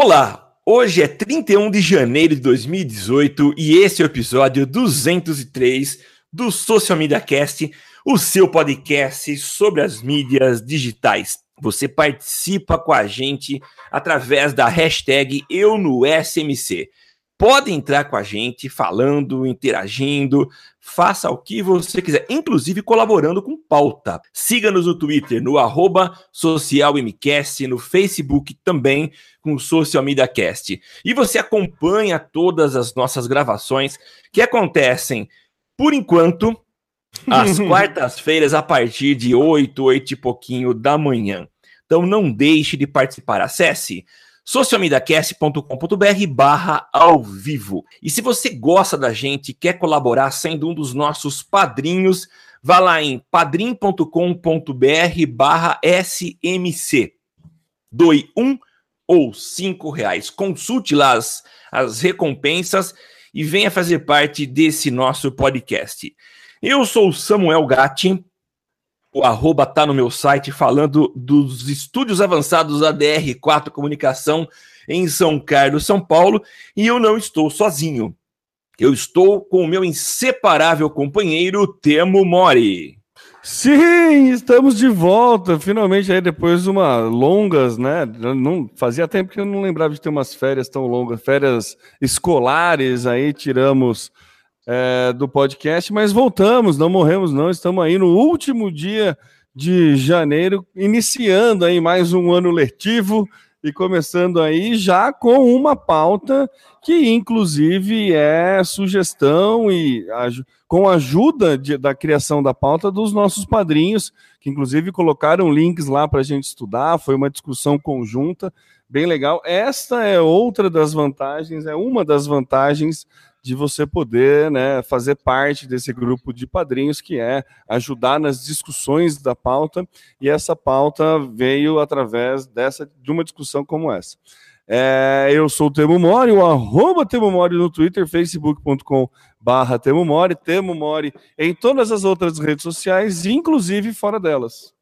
Olá, hoje é 31 de janeiro de 2018 e esse é o episódio 203 do Social Media Cast, o seu podcast sobre as mídias digitais. Você participa com a gente através da hashtag Eu no SMC pode entrar com a gente, falando, interagindo, faça o que você quiser, inclusive colaborando com pauta. Siga-nos no Twitter, no arroba socialmcast, no Facebook também, com o Social Media Cast. E você acompanha todas as nossas gravações que acontecem, por enquanto, às quartas-feiras, a partir de 8, 8 e pouquinho da manhã. Então não deixe de participar. Acesse socialmediacast.com.br barra ao vivo. E se você gosta da gente e quer colaborar sendo um dos nossos padrinhos, vá lá em padrim.com.br barra SMC. Doe um ou cinco reais. Consulte lá as, as recompensas e venha fazer parte desse nosso podcast. Eu sou Samuel Gatti, o arroba tá no meu site falando dos estúdios avançados da DR4 Comunicação em São Carlos, São Paulo, e eu não estou sozinho. Eu estou com o meu inseparável companheiro Temo Mori. Sim, estamos de volta, finalmente aí depois de uma longas, né? Não fazia tempo que eu não lembrava de ter umas férias tão longas, férias escolares aí tiramos é, do podcast, mas voltamos, não morremos, não. Estamos aí no último dia de janeiro, iniciando aí mais um ano letivo e começando aí já com uma pauta que, inclusive, é sugestão e com a ajuda de, da criação da pauta dos nossos padrinhos, que inclusive colocaram links lá para a gente estudar. Foi uma discussão conjunta, bem legal. Esta é outra das vantagens, é uma das vantagens de você poder né, fazer parte desse grupo de padrinhos que é ajudar nas discussões da pauta, e essa pauta veio através dessa de uma discussão como essa. É, eu sou o Temo Mori, o arroba Temo Mori no Twitter, facebook.com barra Temo Mori, Temo Mori em todas as outras redes sociais, inclusive fora delas.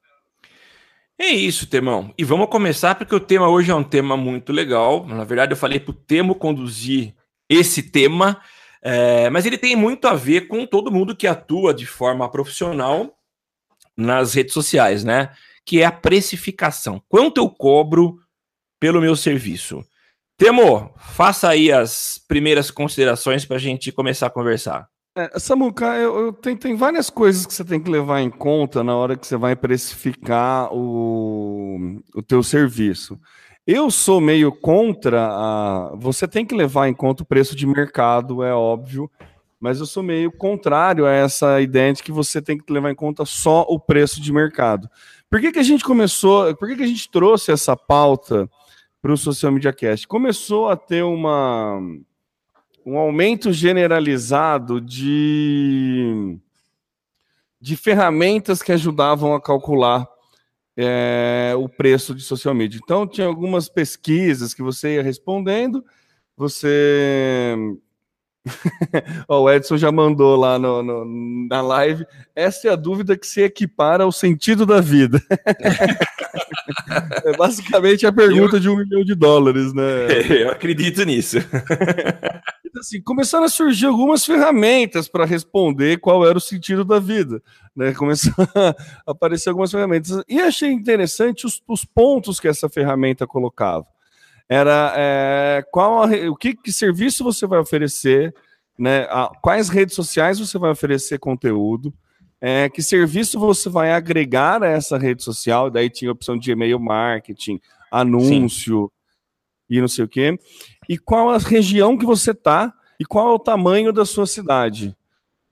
É isso, Temão. E vamos começar porque o tema hoje é um tema muito legal. Na verdade, eu falei para o Temo conduzir esse tema, é, mas ele tem muito a ver com todo mundo que atua de forma profissional nas redes sociais, né? Que é a precificação. Quanto eu cobro pelo meu serviço? Temo, faça aí as primeiras considerações para a gente começar a conversar. É, Samuca, eu, eu tem, tem várias coisas que você tem que levar em conta na hora que você vai precificar o, o teu serviço. Eu sou meio contra a. Você tem que levar em conta o preço de mercado, é óbvio, mas eu sou meio contrário a essa ideia de que você tem que levar em conta só o preço de mercado. Por que, que a gente começou? Por que, que a gente trouxe essa pauta para o Social Media Cast? Começou a ter uma, um aumento generalizado de, de ferramentas que ajudavam a calcular é, o preço de social media. Então, tinha algumas pesquisas que você ia respondendo, você. o Edson já mandou lá no, no, na live. Essa é a dúvida que se equipara ao sentido da vida. é basicamente a pergunta Eu... de um milhão de dólares, né? Eu acredito nisso. Assim, começaram a surgir algumas ferramentas para responder qual era o sentido da vida. Né? Começaram a aparecer algumas ferramentas. E achei interessante os, os pontos que essa ferramenta colocava. Era é, qual a, o que, que, serviço você vai oferecer, né? A, quais redes sociais você vai oferecer conteúdo, é, que serviço você vai agregar a essa rede social. Daí tinha a opção de e-mail marketing, anúncio Sim. e não sei o quê e qual a região que você está e qual é o tamanho da sua cidade.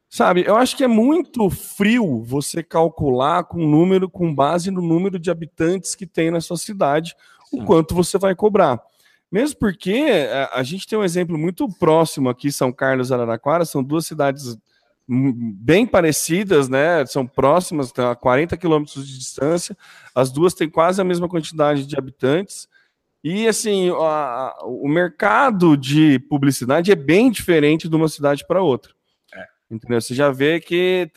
Sabe, eu acho que é muito frio você calcular com número, com base no número de habitantes que tem na sua cidade, Sim. o quanto você vai cobrar. Mesmo porque é, a, gente tem um exemplo muito próximo aqui, São Carlos e Araraquara, são duas cidades bem parecidas, né? São próximas, a 40 quilômetros de distância. As duas têm quase a mesma quantidade de habitantes. E assim, a, o mercado de publicidade é bem diferente de uma cidade para outra. É. Entendeu? Você já vê que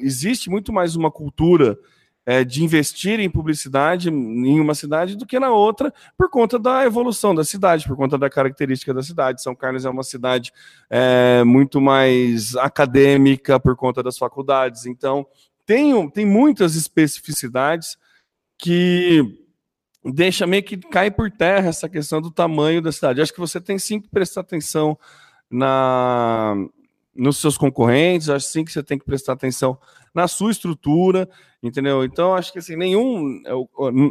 existe muito mais uma cultura é, de investir em publicidade em uma cidade do que na outra, por conta da evolução da cidade, por conta da característica da cidade. São Carlos é uma cidade é, muito mais acadêmica por conta das faculdades. Então, tem, tem muitas especificidades que deixa meio que cai por terra essa questão do tamanho da cidade. Acho que você tem sim que prestar atenção na nos seus concorrentes, acho sim que você tem que prestar atenção na sua estrutura, entendeu? Então, acho que assim, nenhum.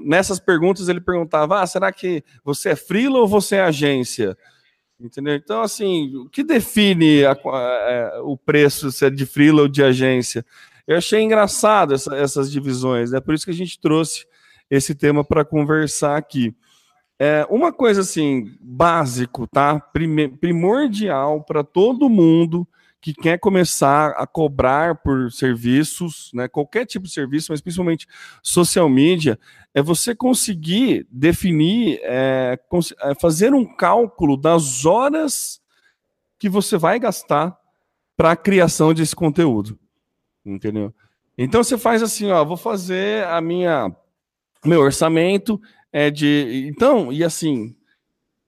Nessas perguntas ele perguntava: ah, será que você é freela ou você é agência? Entendeu? Então, assim, o que define a, a, é, o preço, se é de freela ou de agência? Eu achei engraçado essa, essas divisões, é né? por isso que a gente trouxe esse tema para conversar aqui. É, uma coisa assim, básico, tá? Prime, primordial para todo mundo que quer começar a cobrar por serviços, né, qualquer tipo de serviço, mas principalmente social media, é você conseguir definir, é, cons é, fazer um cálculo das horas que você vai gastar para a criação desse conteúdo, entendeu? Então você faz assim, ó, vou fazer a minha meu orçamento é de, então e assim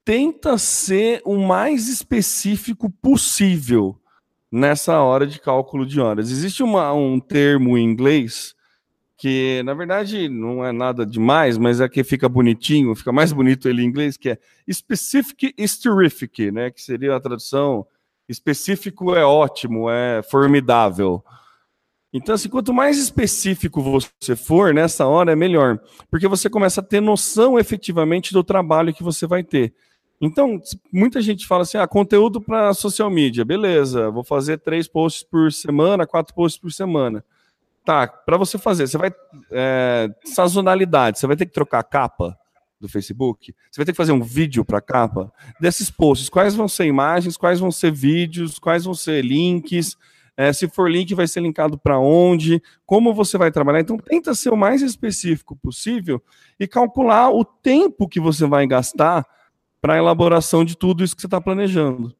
tenta ser o mais específico possível nessa hora de cálculo de horas. Existe uma, um termo em inglês que, na verdade, não é nada demais, mas é que fica bonitinho, fica mais bonito ele em inglês, que é specific is terrific, né? Que seria a tradução específico é ótimo, é formidável. Então, assim, quanto mais específico você for nessa hora, é melhor, porque você começa a ter noção efetivamente do trabalho que você vai ter. Então, muita gente fala assim: ah, conteúdo para social media, beleza, vou fazer três posts por semana, quatro posts por semana. Tá, para você fazer, você vai. É, sazonalidade, você vai ter que trocar a capa do Facebook, você vai ter que fazer um vídeo para a capa desses posts. Quais vão ser imagens, quais vão ser vídeos, quais vão ser links. É, se for link, vai ser linkado para onde, como você vai trabalhar. Então, tenta ser o mais específico possível e calcular o tempo que você vai gastar para a elaboração de tudo isso que você está planejando.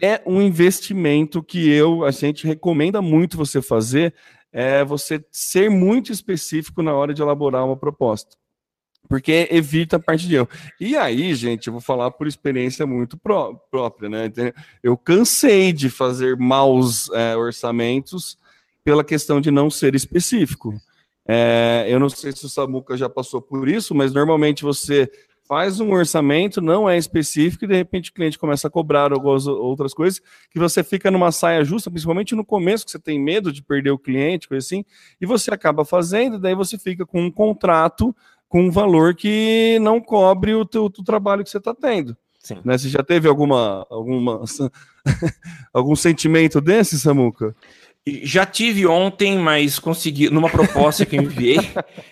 É um investimento que eu, a gente recomenda muito você fazer, é você ser muito específico na hora de elaborar uma proposta. Porque evita a parte de erro. E aí, gente, eu vou falar por experiência muito pró própria, né? Eu cansei de fazer maus é, orçamentos pela questão de não ser específico. É, eu não sei se o Samuca já passou por isso, mas normalmente você faz um orçamento, não é específico, e de repente o cliente começa a cobrar algumas outras coisas, que você fica numa saia justa, principalmente no começo, que você tem medo de perder o cliente, coisa assim, e você acaba fazendo, daí você fica com um contrato com um valor que não cobre o teu, o trabalho que você está tendo. Sim. Né? Você já teve alguma, alguma algum sentimento desse, Samuca? Já tive ontem, mas consegui, numa proposta que eu enviei,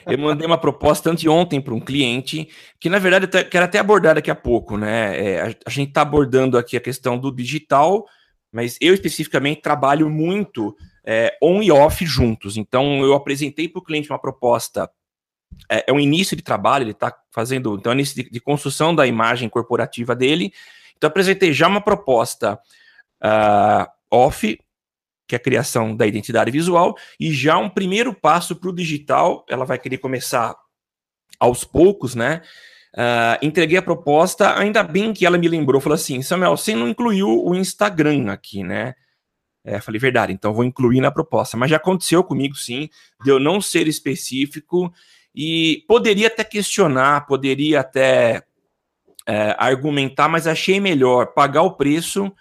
eu mandei uma proposta anteontem para um cliente, que na verdade eu quero até abordar daqui a pouco, né? É, a, a, gente está abordando aqui a questão do digital, mas eu especificamente trabalho muito é, on e off juntos. Então eu apresentei para o cliente uma proposta, é, é um início de trabalho, ele está fazendo, então é início de, de, construção da imagem corporativa dele. Então apresentei já uma proposta uh, off que é a criação da identidade visual, e já um primeiro passo para o digital, ela vai querer começar aos poucos, né? Uh, entreguei a proposta, ainda bem que ela me lembrou, falou assim, Samuel, você não incluiu o Instagram aqui, né? É, falei, verdade, então vou incluir na proposta. Mas já aconteceu comigo, sim, de eu não ser específico e poderia até questionar, poderia até é, argumentar, mas achei melhor pagar o preço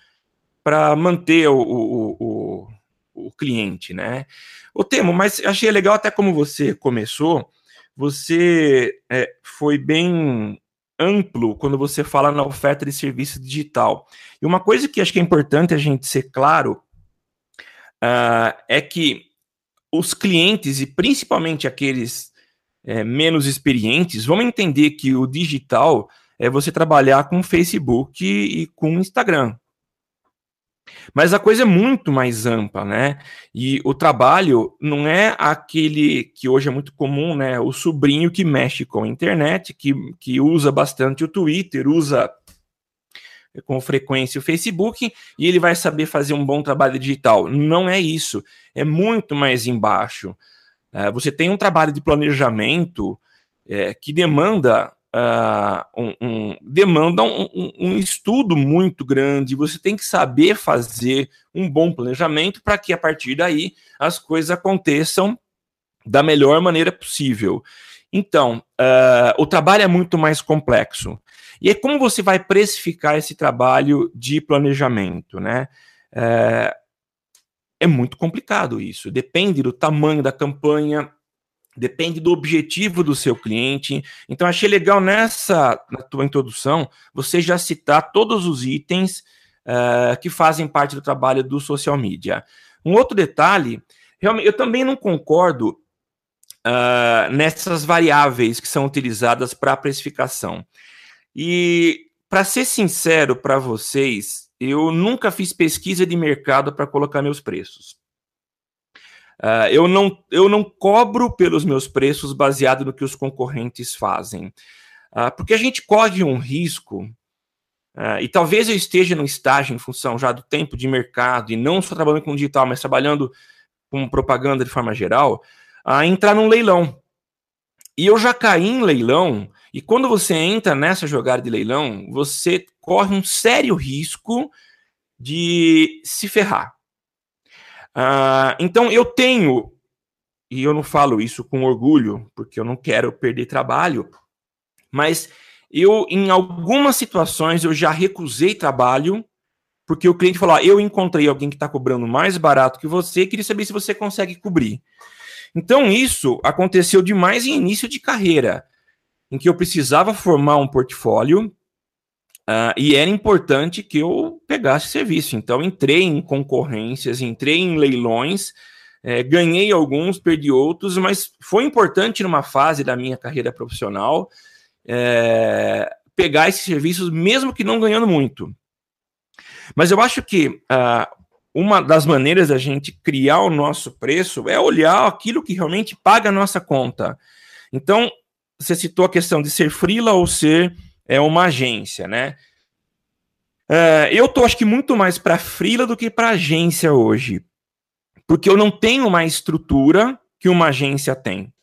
para manter o, o, o, o cliente, né? O Temo, mas achei legal até como você começou, você é, foi bem amplo quando você fala na oferta de serviço digital. E uma coisa que acho que é importante a gente ser claro uh, é que os clientes, e principalmente aqueles é, menos experientes, vão entender que o digital é você trabalhar com Facebook e com Instagram. Mas a coisa é muito mais ampla, né? E o trabalho não é aquele que hoje é muito comum, né? O sobrinho que mexe com a internet, que, que usa bastante o Twitter, usa com frequência o Facebook e ele vai saber fazer um bom trabalho digital. Não é isso. É muito mais embaixo. É, você tem um trabalho de planejamento é, que demanda uh, um, um, demanda um, um, estudo muito grande. Você tem que saber fazer um bom planejamento para que a partir daí as coisas aconteçam da melhor maneira possível. Então, uh, o trabalho é muito mais complexo. E é como você vai precificar esse trabalho de planejamento, né? É, é muito complicado isso. Depende do tamanho da campanha, depende do objetivo do seu cliente. Então, achei legal nessa na tua introdução você já citar todos os itens uh, que fazem parte do trabalho do social media. Um outro detalhe, realmente, eu também não concordo uh, nessas variáveis que são utilizadas para a precificação. E, para ser sincero para vocês, eu nunca fiz pesquisa de mercado para colocar meus preços. Uh, eu, não, eu não cobro pelos meus preços baseado no que os concorrentes fazem. Uh, porque a gente corre um risco, uh, e talvez eu esteja no estágio em função já do tempo de mercado, e não só trabalhando com digital, mas trabalhando com propaganda de forma geral, a entrar num leilão. E eu já caí em leilão, e quando você entra nessa jogada de leilão, você corre um sério risco de se ferrar. Uh, então eu tenho, e eu não falo isso com orgulho, porque eu não quero perder trabalho, mas eu, em algumas situações, eu já recusei trabalho, porque o cliente falou: ah, eu encontrei alguém que está cobrando mais barato que você, queria saber se você consegue cobrir. Então, isso aconteceu demais em início de carreira, em que eu precisava formar um portfólio Uh, e era importante que eu pegasse serviço. Então, entrei em concorrências, entrei em leilões, é, ganhei alguns, perdi outros, mas foi importante numa fase da minha carreira profissional é, pegar esses serviços, mesmo que não ganhando muito. Mas eu acho que uh, uma das maneiras da gente criar o nosso preço é olhar aquilo que realmente paga a nossa conta. Então, você citou a questão de ser freela ou ser é uma agência, né? Uh, eu tô, acho que, muito mais para freela do que para agência hoje. Porque eu não tenho uma estrutura que uma agência tem.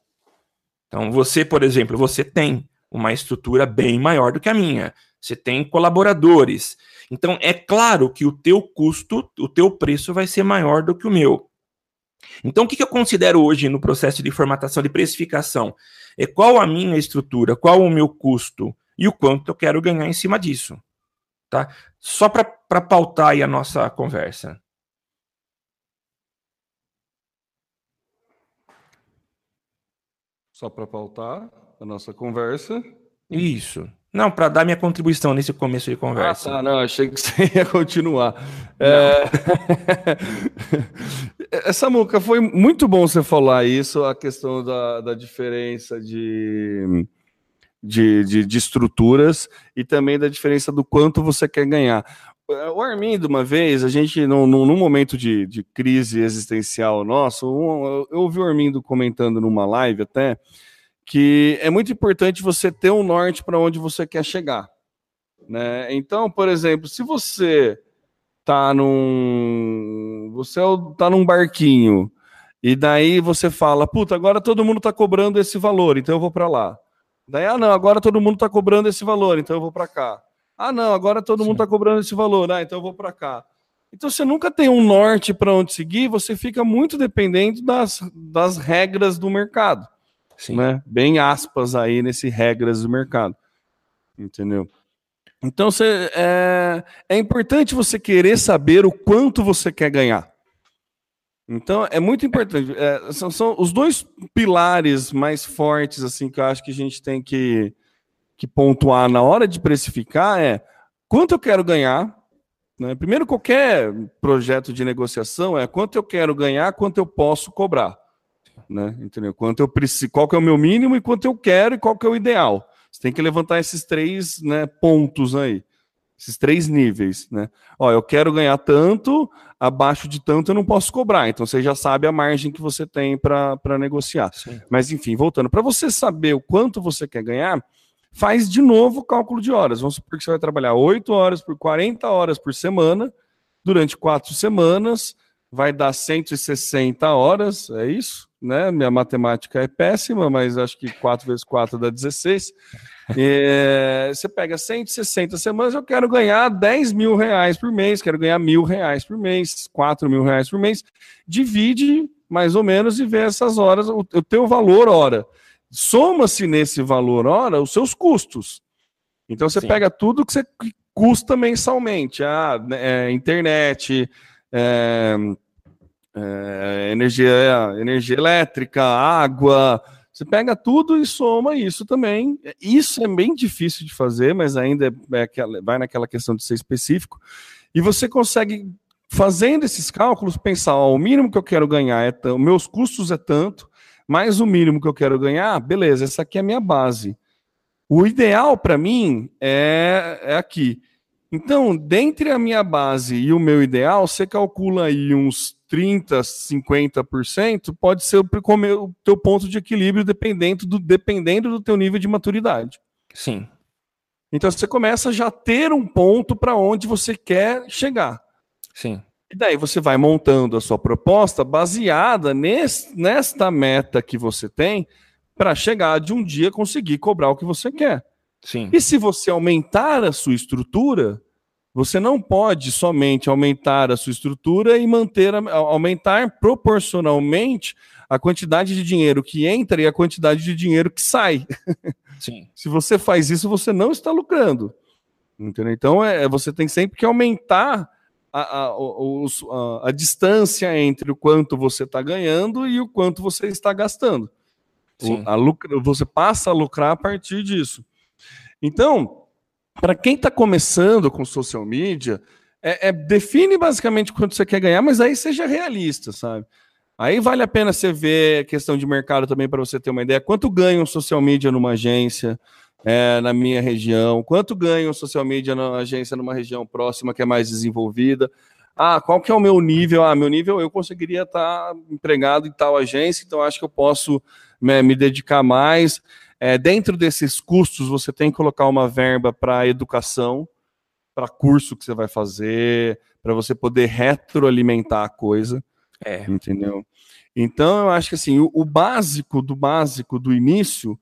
Então, você, por exemplo, você tem uma estrutura bem maior do que a minha. Você tem colaboradores. Então, é claro que o teu custo, o teu preço vai ser maior do que o meu. Então, o que eu considero hoje no processo de formatação de precificação? É qual a minha estrutura, qual o meu custo, e o quanto eu quero ganhar em cima disso. Tá? Só para pautar aí a nossa conversa. Só para pautar a nossa conversa. Isso. Não, para dar minha contribuição nesse começo de conversa. Ah, tá, não, achei que você ia continuar. É... Essa muca foi muito bom você falar isso, a questão da, da diferença de de, de, de, estruturas e também da diferença do quanto você quer ganhar. O Armindo, uma vez, a gente, num, num momento de, de crise existencial nosso, eu ouvi o Armindo comentando numa live até que é muito importante você ter um norte para onde você quer chegar. Né? Então, por exemplo, se você tá num você tá num barquinho e daí você fala, puta, agora todo mundo está cobrando esse valor, então eu vou para lá. Daí, ah, não, agora todo mundo está cobrando esse valor, então eu vou para cá. Ah, não, agora todo Sim. mundo está cobrando esse valor, ah, então eu vou para cá. Então você nunca tem um norte para onde seguir, você fica muito dependente das, das regras do mercado. Sim. Né? Bem aspas aí nesse regras do mercado. Entendeu? Então você, é, é importante você querer saber o quanto você quer ganhar. Então é muito importante. É, são, são, os dois pilares mais fortes assim que eu acho que a gente tem que, que pontuar na hora de precificar é quanto eu quero ganhar. Né? Primeiro, qualquer projeto de negociação é quanto eu quero ganhar, quanto eu posso cobrar. Né? Entendeu? Quanto eu preciso, qual que é o meu mínimo e quanto eu quero e qual que é o ideal. Você tem que levantar esses três né, pontos aí esses três níveis, né? Ó, eu quero ganhar tanto, abaixo de tanto eu não posso cobrar. Então você já sabe a margem que você tem para negociar. Sim. Mas enfim, voltando, para você saber o quanto você quer ganhar, faz de novo o cálculo de horas. Vamos supor que você vai trabalhar 8 horas por 40 horas por semana, durante quatro semanas, vai dar 160 horas, é isso? Né? Minha matemática é péssima, mas acho que 4 vezes 4 dá 16. É, você pega 160 semanas, eu quero ganhar 10 mil reais por mês, quero ganhar mil reais por mês, 4 mil reais por mês. Divide mais ou menos e vê essas horas, o, o teu valor hora. Soma-se nesse valor hora os seus custos. Então você Sim. pega tudo que você custa mensalmente, a ah, é, internet, é, é, energia, energia elétrica, água, você pega tudo e soma isso também. Isso é bem difícil de fazer, mas ainda é, é vai naquela questão de ser específico. E você consegue, fazendo esses cálculos, pensar: ó, o mínimo que eu quero ganhar é tanto, meus custos é tanto, mais o mínimo que eu quero ganhar, beleza, essa aqui é a minha base. O ideal para mim é, é aqui. Então, dentre a minha base e o meu ideal, você calcula aí uns 30%, 50%, pode ser o teu ponto de equilíbrio dependendo do, dependendo do teu nível de maturidade. Sim. Então você começa a já ter um ponto para onde você quer chegar. Sim. E daí você vai montando a sua proposta baseada nesse, nesta meta que você tem para chegar de um dia conseguir cobrar o que você quer. Sim. E se você aumentar a sua estrutura, você não pode somente aumentar a sua estrutura e manter aumentar proporcionalmente a quantidade de dinheiro que entra e a quantidade de dinheiro que sai. Sim. Se você faz isso, você não está lucrando. Entendeu? Então, é, é você tem sempre que aumentar a, a, a, a distância entre o quanto você está ganhando e o quanto você está gastando. O, a lucra, você passa a lucrar a partir disso. Então, para quem está começando com social media, é, é, define basicamente quanto você quer ganhar, mas aí seja realista, sabe? Aí vale a pena você ver questão de mercado também para você ter uma ideia. Quanto ganha um social media numa agência é, na minha região? Quanto ganha um social media na agência numa região próxima que é mais desenvolvida? Ah, qual que é o meu nível? Ah, meu nível eu conseguiria estar tá empregado em tal agência, então acho que eu posso né, me dedicar mais. É, dentro desses custos, você tem que colocar uma verba para educação, para curso que você vai fazer, para você poder retroalimentar a coisa. É. Entendeu? Então, eu acho que assim, o, o básico do básico do início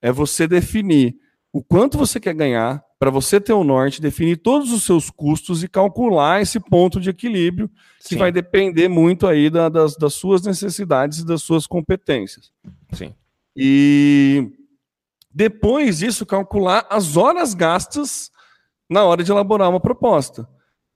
é você definir o quanto você quer ganhar, para você ter o norte, definir todos os seus custos e calcular esse ponto de equilíbrio, que Sim. vai depender muito aí da, das, das suas necessidades e das suas competências. Sim. E depois disso, calcular as horas gastas na hora de elaborar uma proposta.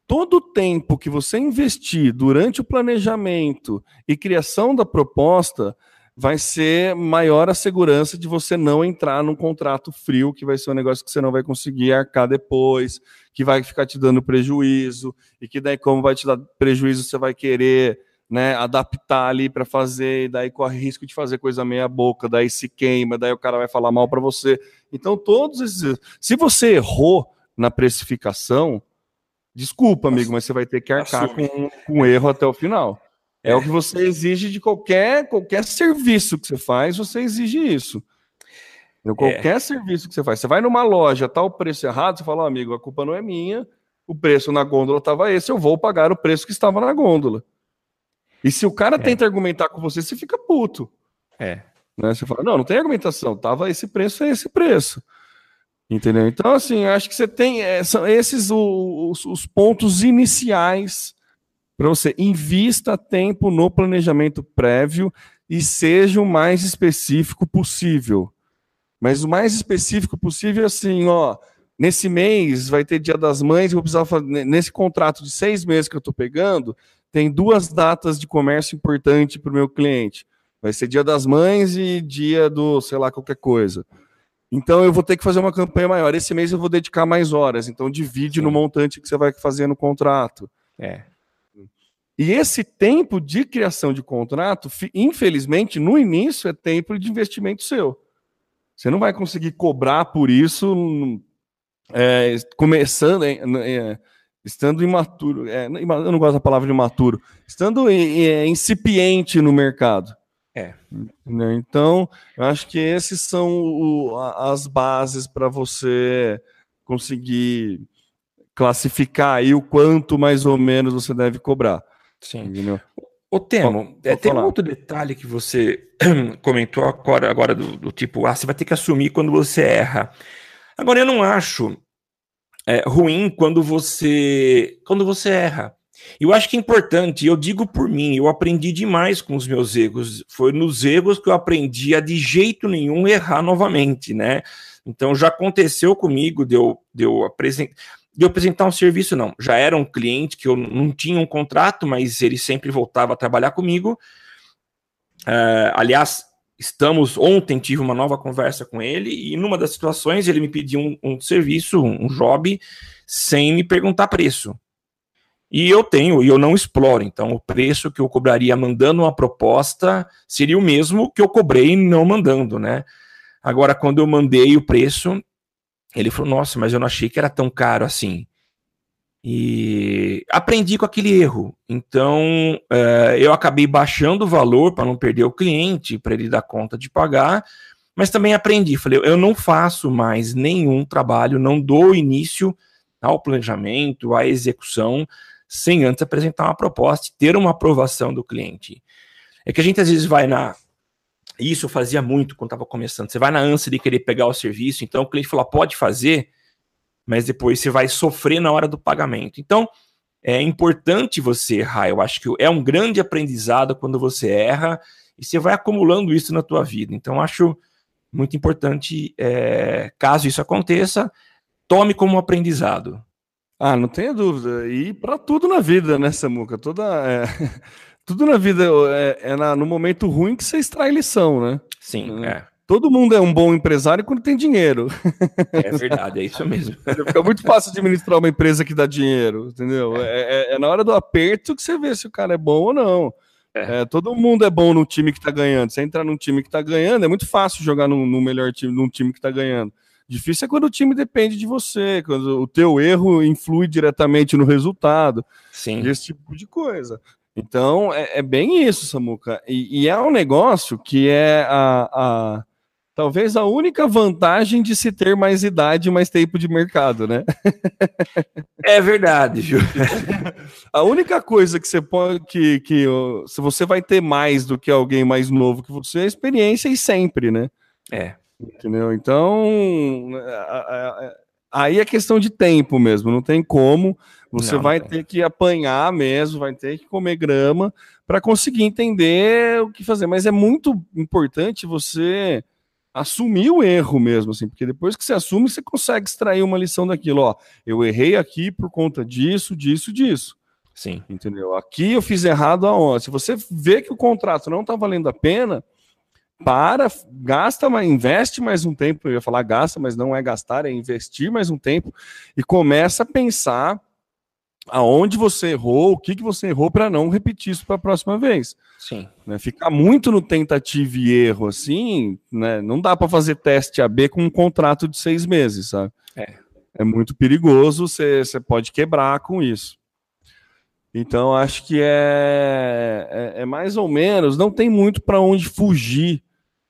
Todo o tempo que você investir durante o planejamento e criação da proposta vai ser maior a segurança de você não entrar num contrato frio, que vai ser um negócio que você não vai conseguir arcar depois, que vai ficar te dando prejuízo, e que daí, como vai te dar prejuízo, você vai querer né, adaptar ali para fazer, daí corre risco de fazer coisa meia boca, daí se queima, daí o cara vai falar mal para você. Então, todos esses. Se você errou na precificação, desculpa, amigo, mas você vai ter que arcar com, com erro até o final. É, é, o que você exige de qualquer, qualquer serviço que você faz, você exige isso. Qualquer é. serviço que você faz. Você vai numa loja, tá o preço errado, você fala, oh, amigo, a culpa não é minha, o preço na gôndola estava esse, eu vou pagar o preço que estava na gôndola. E se o cara é. tenta argumentar com você, você fica puto. É. Né? Você fala, não, não tem argumentação, tava esse preço, é esse preço. Entendeu? Então, assim, acho que você tem. É, são esses os, os pontos iniciais para você. Invista tempo no planejamento prévio e seja o mais específico possível. Mas o mais específico possível é assim, ó. Nesse mês vai ter Dia das Mães, eu vou precisar fazer, nesse contrato de seis meses que eu estou pegando, tem duas datas de comércio importante para o meu cliente. Vai ser dia das mães e dia do, sei lá, qualquer coisa. Então eu vou ter que fazer uma campanha maior. Esse mês eu vou dedicar mais horas. Então divide Sim. no montante que você vai fazer no contrato. É. E esse tempo de criação de contrato, infelizmente, no início é tempo de investimento seu. Você não vai conseguir cobrar por isso é, começando. É, estando imaturo, é, eu não gosto da palavra imaturo, estando é, incipiente no mercado. É. Então, eu acho que esses são o, as bases para você conseguir classificar aí o quanto mais ou menos você deve cobrar. Sim. Entendeu? Ô, Temo, é, tem um outro detalhe que você comentou agora, agora do, do, tipo, ah, você vai ter que assumir quando você erra. Agora, eu não acho é, ruim quando você quando você erra. Eu acho que é importante, eu digo por mim, eu aprendi demais com os meus erros. Foi nos erros que eu aprendi a de jeito nenhum errar novamente, né? Então já aconteceu comigo de eu, de eu apresentar de eu apresentar um serviço, não. Já era um cliente que eu não tinha um contrato, mas ele sempre voltava a trabalhar comigo. Uh, aliás, estamos ontem tive uma nova conversa com ele e numa das situações ele me pediu um, um serviço, um job, sem me perguntar preço. E eu tenho, e eu não exploro. Então, o preço que eu cobraria mandando uma proposta seria o mesmo que eu cobrei não mandando, né? Agora, quando eu mandei o preço, ele falou: Nossa, mas eu não achei que era tão caro assim. E aprendi com aquele erro. Então, uh, eu acabei baixando o valor para não perder o cliente, para ele dar conta de pagar. Mas também aprendi. Falei: Eu não faço mais nenhum trabalho, não dou início ao planejamento, à execução, sem antes apresentar uma proposta e ter uma aprovação do cliente. É que a gente às vezes vai na isso eu fazia muito quando estava começando. Você vai na ânsia de querer pegar o serviço, então o cliente fala, pode fazer, mas depois você vai sofrer na hora do pagamento. Então, é importante você errar. Eu acho que é um grande aprendizado quando você erra e você vai acumulando isso na tua vida. Então, acho muito importante, é, caso isso aconteça, tome como aprendizado. Ah, não tenha dúvida. E para tudo na vida, né, Samuca? Toda. É... tudo na vida é, é na, no momento ruim que você extrai lição, né? Sim, é. Todo mundo é um bom empresário quando tem dinheiro. É verdade, é isso mesmo. Fica muito fácil administrar uma empresa que dá dinheiro, entendeu? É. é. É, é, na hora do aperto que você vê se o cara é bom ou não. É. é todo mundo é bom no time que tá ganhando. Você entrar num time que tá ganhando, é muito fácil jogar no, no melhor time, num time que tá ganhando. Difícil é quando o time depende de você, quando o teu erro influi diretamente no resultado. Sim. Esse tipo de coisa. Então, é, é bem isso, Samuca. E, e, é um negócio que é a, a, talvez a única vantagem de se ter mais idade e mais tempo de mercado, né? É verdade, Ju. a única coisa que você pode. Que, que se você vai ter mais do que alguém mais novo que você, é experiência e sempre, né? É. Entendeu? Então. Aí é questão de tempo mesmo, não tem como. Você não, vai não ter que apanhar mesmo, vai ter que comer grama para conseguir entender o que fazer. Mas é muito importante você assumir o erro mesmo, assim, porque depois que você assume, você consegue extrair uma lição daquilo. Ó, eu errei aqui por conta disso, disso, disso. Sim. Entendeu? Aqui eu fiz errado aonde? Se você vê que o contrato não está valendo a pena, para, gasta, investe mais um tempo. Eu ia falar gasta, mas não é gastar, é investir mais um tempo e começa a pensar aonde você errou, o que, que você errou para não repetir isso para a próxima vez. Sim. Né, ficar muito no tentativa e erro assim, né, não dá para fazer teste AB com um contrato de seis meses, sabe? É, é muito perigoso, você pode quebrar com isso. Então, acho que é, é, é mais ou menos, não tem muito para onde fugir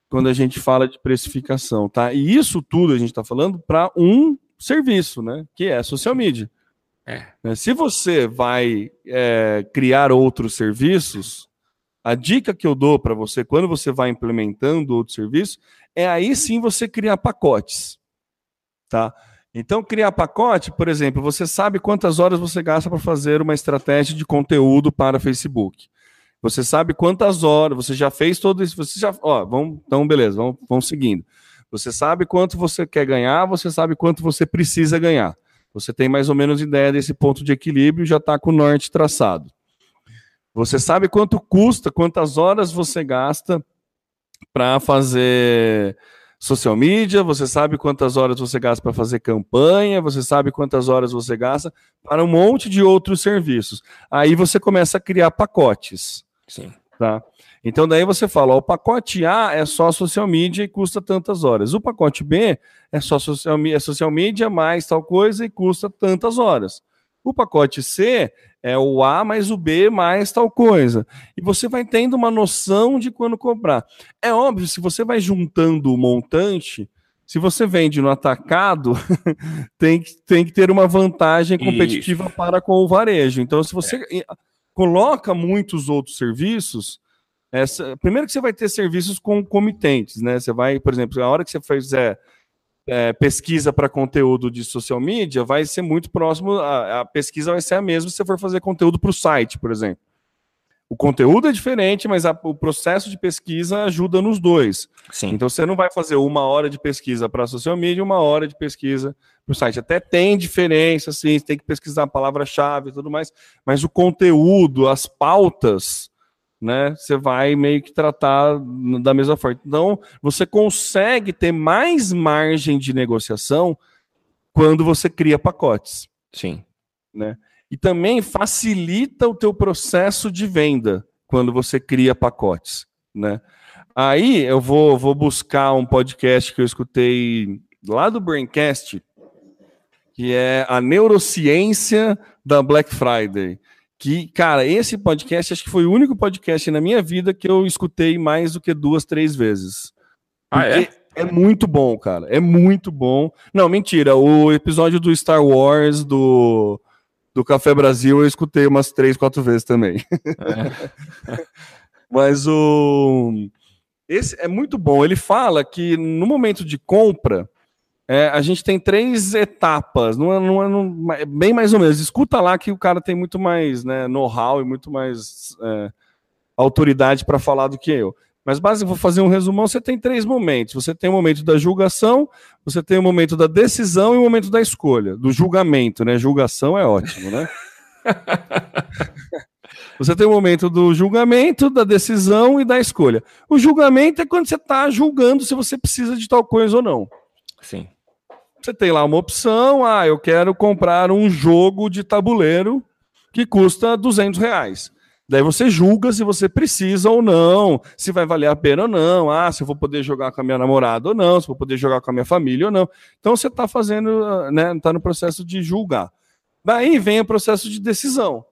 quando a gente fala de precificação, tá? E isso tudo a gente está falando para um serviço, né? Que é social media. É. Né, se você vai é, criar outros serviços, a dica que eu dou para você quando você vai implementando outro serviço é aí sim você criar pacotes, tá? Então, criar pacote, por exemplo, você sabe quantas horas você gasta para fazer uma estratégia de conteúdo para Facebook. Você sabe quantas horas, você já fez todo isso, você já, ó, vamos, então beleza, vamos, vamos seguindo. Você sabe quanto você quer ganhar, você sabe quanto você precisa ganhar. Você tem mais ou menos ideia desse ponto de equilíbrio já está com o norte traçado. Você sabe quanto custa, quantas horas você gasta para fazer social media, você sabe quantas horas você gasta para fazer campanha, você sabe quantas horas você gasta para um monte de outros serviços. Aí você começa a criar pacotes. Sim. Tá? Então daí você fala, ó, o pacote A é só social media e custa tantas horas. O pacote B é só social, é social media mais tal coisa e custa tantas horas. O pacote C é o A mais o B mais tal coisa. E você vai tendo uma noção de quando comprar. É óbvio, se você vai juntando o montante, se você vende no atacado, tem, que, tem que ter uma vantagem competitiva Isso. para com o varejo. Então, se você. É coloca muitos outros serviços. Essa, primeiro que você vai ter serviços concomitentes, né? Você vai, por exemplo, a hora que você fizer é, pesquisa para conteúdo de social media, vai ser muito próximo, a, a pesquisa vai ser a mesma se você for fazer conteúdo para o site, por exemplo. O conteúdo é diferente, mas a, o processo de pesquisa ajuda nos dois. Sim. Então você não vai fazer uma hora de pesquisa para social media e uma hora de pesquisa para o site. Até tem diferença, sim, tem que pesquisar a palavra-chave e tudo mais, mas o conteúdo, as pautas, né, você vai meio que tratar da mesma forma. Então, você consegue ter mais margem de negociação quando você cria pacotes. Sim. Né? E também facilita o teu processo de venda quando você cria pacotes, né? Aí eu vou, vou buscar um podcast que eu escutei lá do Braincast, que é a neurociência da Black Friday. Que, cara, esse podcast acho que foi o único podcast na minha vida que eu escutei mais do que duas, três vezes. Ah, é? É muito bom, cara. É muito bom. Não, mentira. O episódio do Star Wars, do do Café Brasil eu escutei umas três, quatro vezes também. É. Mas o esse é muito bom. Ele fala que no momento de compra é, a gente tem três etapas, não não, não bem mais ou menos. Escuta lá que o cara tem muito mais né, know-how e muito mais é, autoridade para falar do que eu. Mas basicamente, vou fazer um resumão. Você tem três momentos. Você tem o momento da julgação, você tem o momento da decisão e o momento da escolha, do julgamento, né? Julgação é ótimo, né? você tem o momento do julgamento, da decisão e da escolha. O julgamento é quando você está julgando se você precisa de tal coisa ou não. Sim. Você tem lá uma opção, ah, eu quero comprar um jogo de tabuleiro que custa 200 reais. Daí você julga se você precisa ou não, se vai valer a pena ou não, ah, se eu vou poder jogar com a minha namorada ou não, se eu vou poder jogar com a minha família ou não. Então você está fazendo, né, está no processo de julgar. Daí vem o processo de decisão.